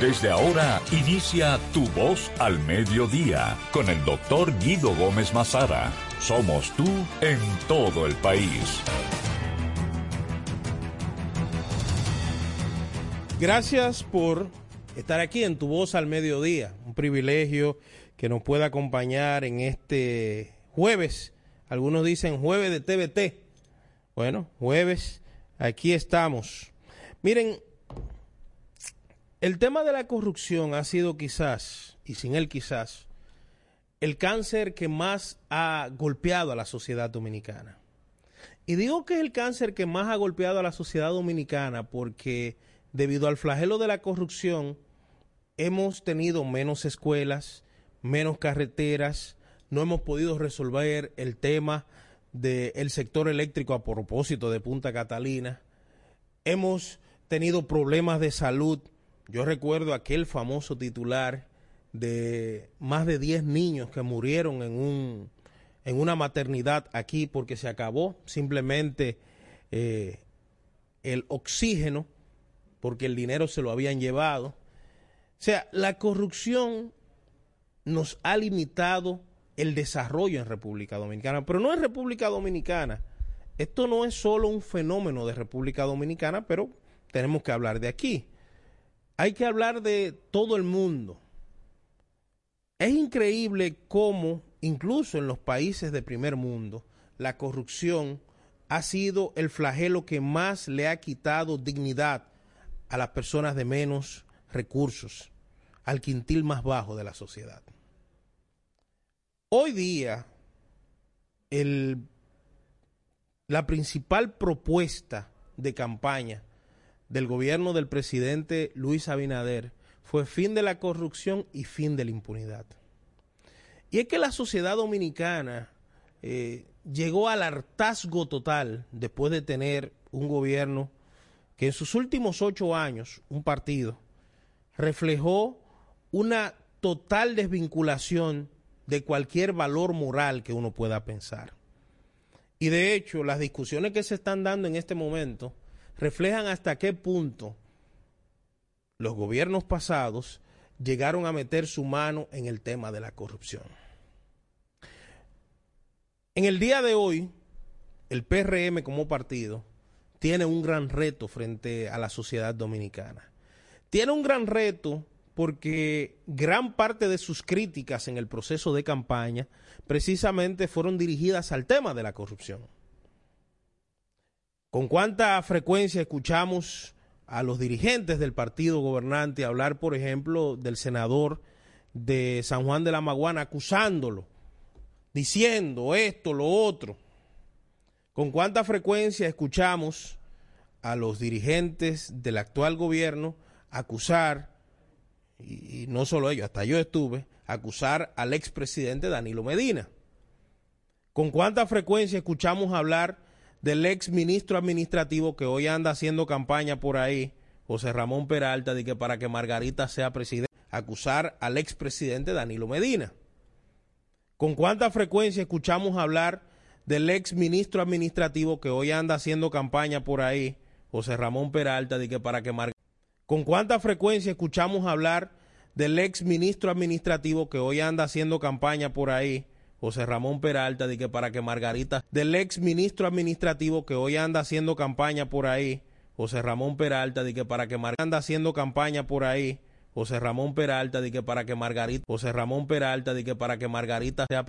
Desde ahora inicia Tu Voz al Mediodía con el doctor Guido Gómez Mazara. Somos tú en todo el país. Gracias por estar aquí en Tu Voz al Mediodía. Un privilegio que nos pueda acompañar en este jueves. Algunos dicen jueves de TVT. Bueno, jueves, aquí estamos. Miren, el tema de la corrupción ha sido quizás, y sin él quizás, el cáncer que más ha golpeado a la sociedad dominicana. Y digo que es el cáncer que más ha golpeado a la sociedad dominicana porque debido al flagelo de la corrupción, hemos tenido menos escuelas, menos carreteras, no hemos podido resolver el tema del sector eléctrico a propósito de Punta Catalina, hemos tenido problemas de salud. Yo recuerdo aquel famoso titular de más de 10 niños que murieron en, un, en una maternidad aquí porque se acabó simplemente eh, el oxígeno porque el dinero se lo habían llevado. O sea, la corrupción nos ha limitado el desarrollo en República Dominicana, pero no en República Dominicana. Esto no es solo un fenómeno de República Dominicana, pero tenemos que hablar de aquí. Hay que hablar de todo el mundo. Es increíble cómo, incluso en los países de primer mundo, la corrupción ha sido el flagelo que más le ha quitado dignidad a las personas de menos recursos, al quintil más bajo de la sociedad. Hoy día, el, la principal propuesta de campaña del gobierno del presidente Luis Abinader fue fin de la corrupción y fin de la impunidad. Y es que la sociedad dominicana eh, llegó al hartazgo total después de tener un gobierno que en sus últimos ocho años, un partido, reflejó una total desvinculación de cualquier valor moral que uno pueda pensar. Y de hecho, las discusiones que se están dando en este momento reflejan hasta qué punto los gobiernos pasados llegaron a meter su mano en el tema de la corrupción. En el día de hoy, el PRM como partido tiene un gran reto frente a la sociedad dominicana. Tiene un gran reto porque gran parte de sus críticas en el proceso de campaña precisamente fueron dirigidas al tema de la corrupción. ¿Con cuánta frecuencia escuchamos a los dirigentes del partido gobernante hablar, por ejemplo, del senador de San Juan de la Maguana acusándolo, diciendo esto, lo otro? ¿Con cuánta frecuencia escuchamos a los dirigentes del actual gobierno acusar, y, no solo ellos, hasta yo estuve, acusar al expresidente Danilo Medina? ¿Con cuánta frecuencia escuchamos hablar del ex ministro administrativo que hoy anda haciendo campaña por ahí, José Ramón Peralta, de que para que Margarita sea presidente, acusar al expresidente Danilo Medina? ¿Con cuánta frecuencia escuchamos hablar del ex ministro administrativo que hoy anda haciendo campaña por ahí, José Ramón Peralta, de que para que Margarita... ¿Con cuánta frecuencia escuchamos hablar del ex ministro administrativo que hoy anda haciendo campaña por ahí, José Ramón Peralta, de que para que Margarita, del ex ministro administrativo que hoy anda haciendo campaña por ahí, José Ramón Peralta, de que para que Margarita anda haciendo campaña por ahí, José Ramón Peralta, de que para que Margarita, José Ramón Peralta, de que para que Margarita sea.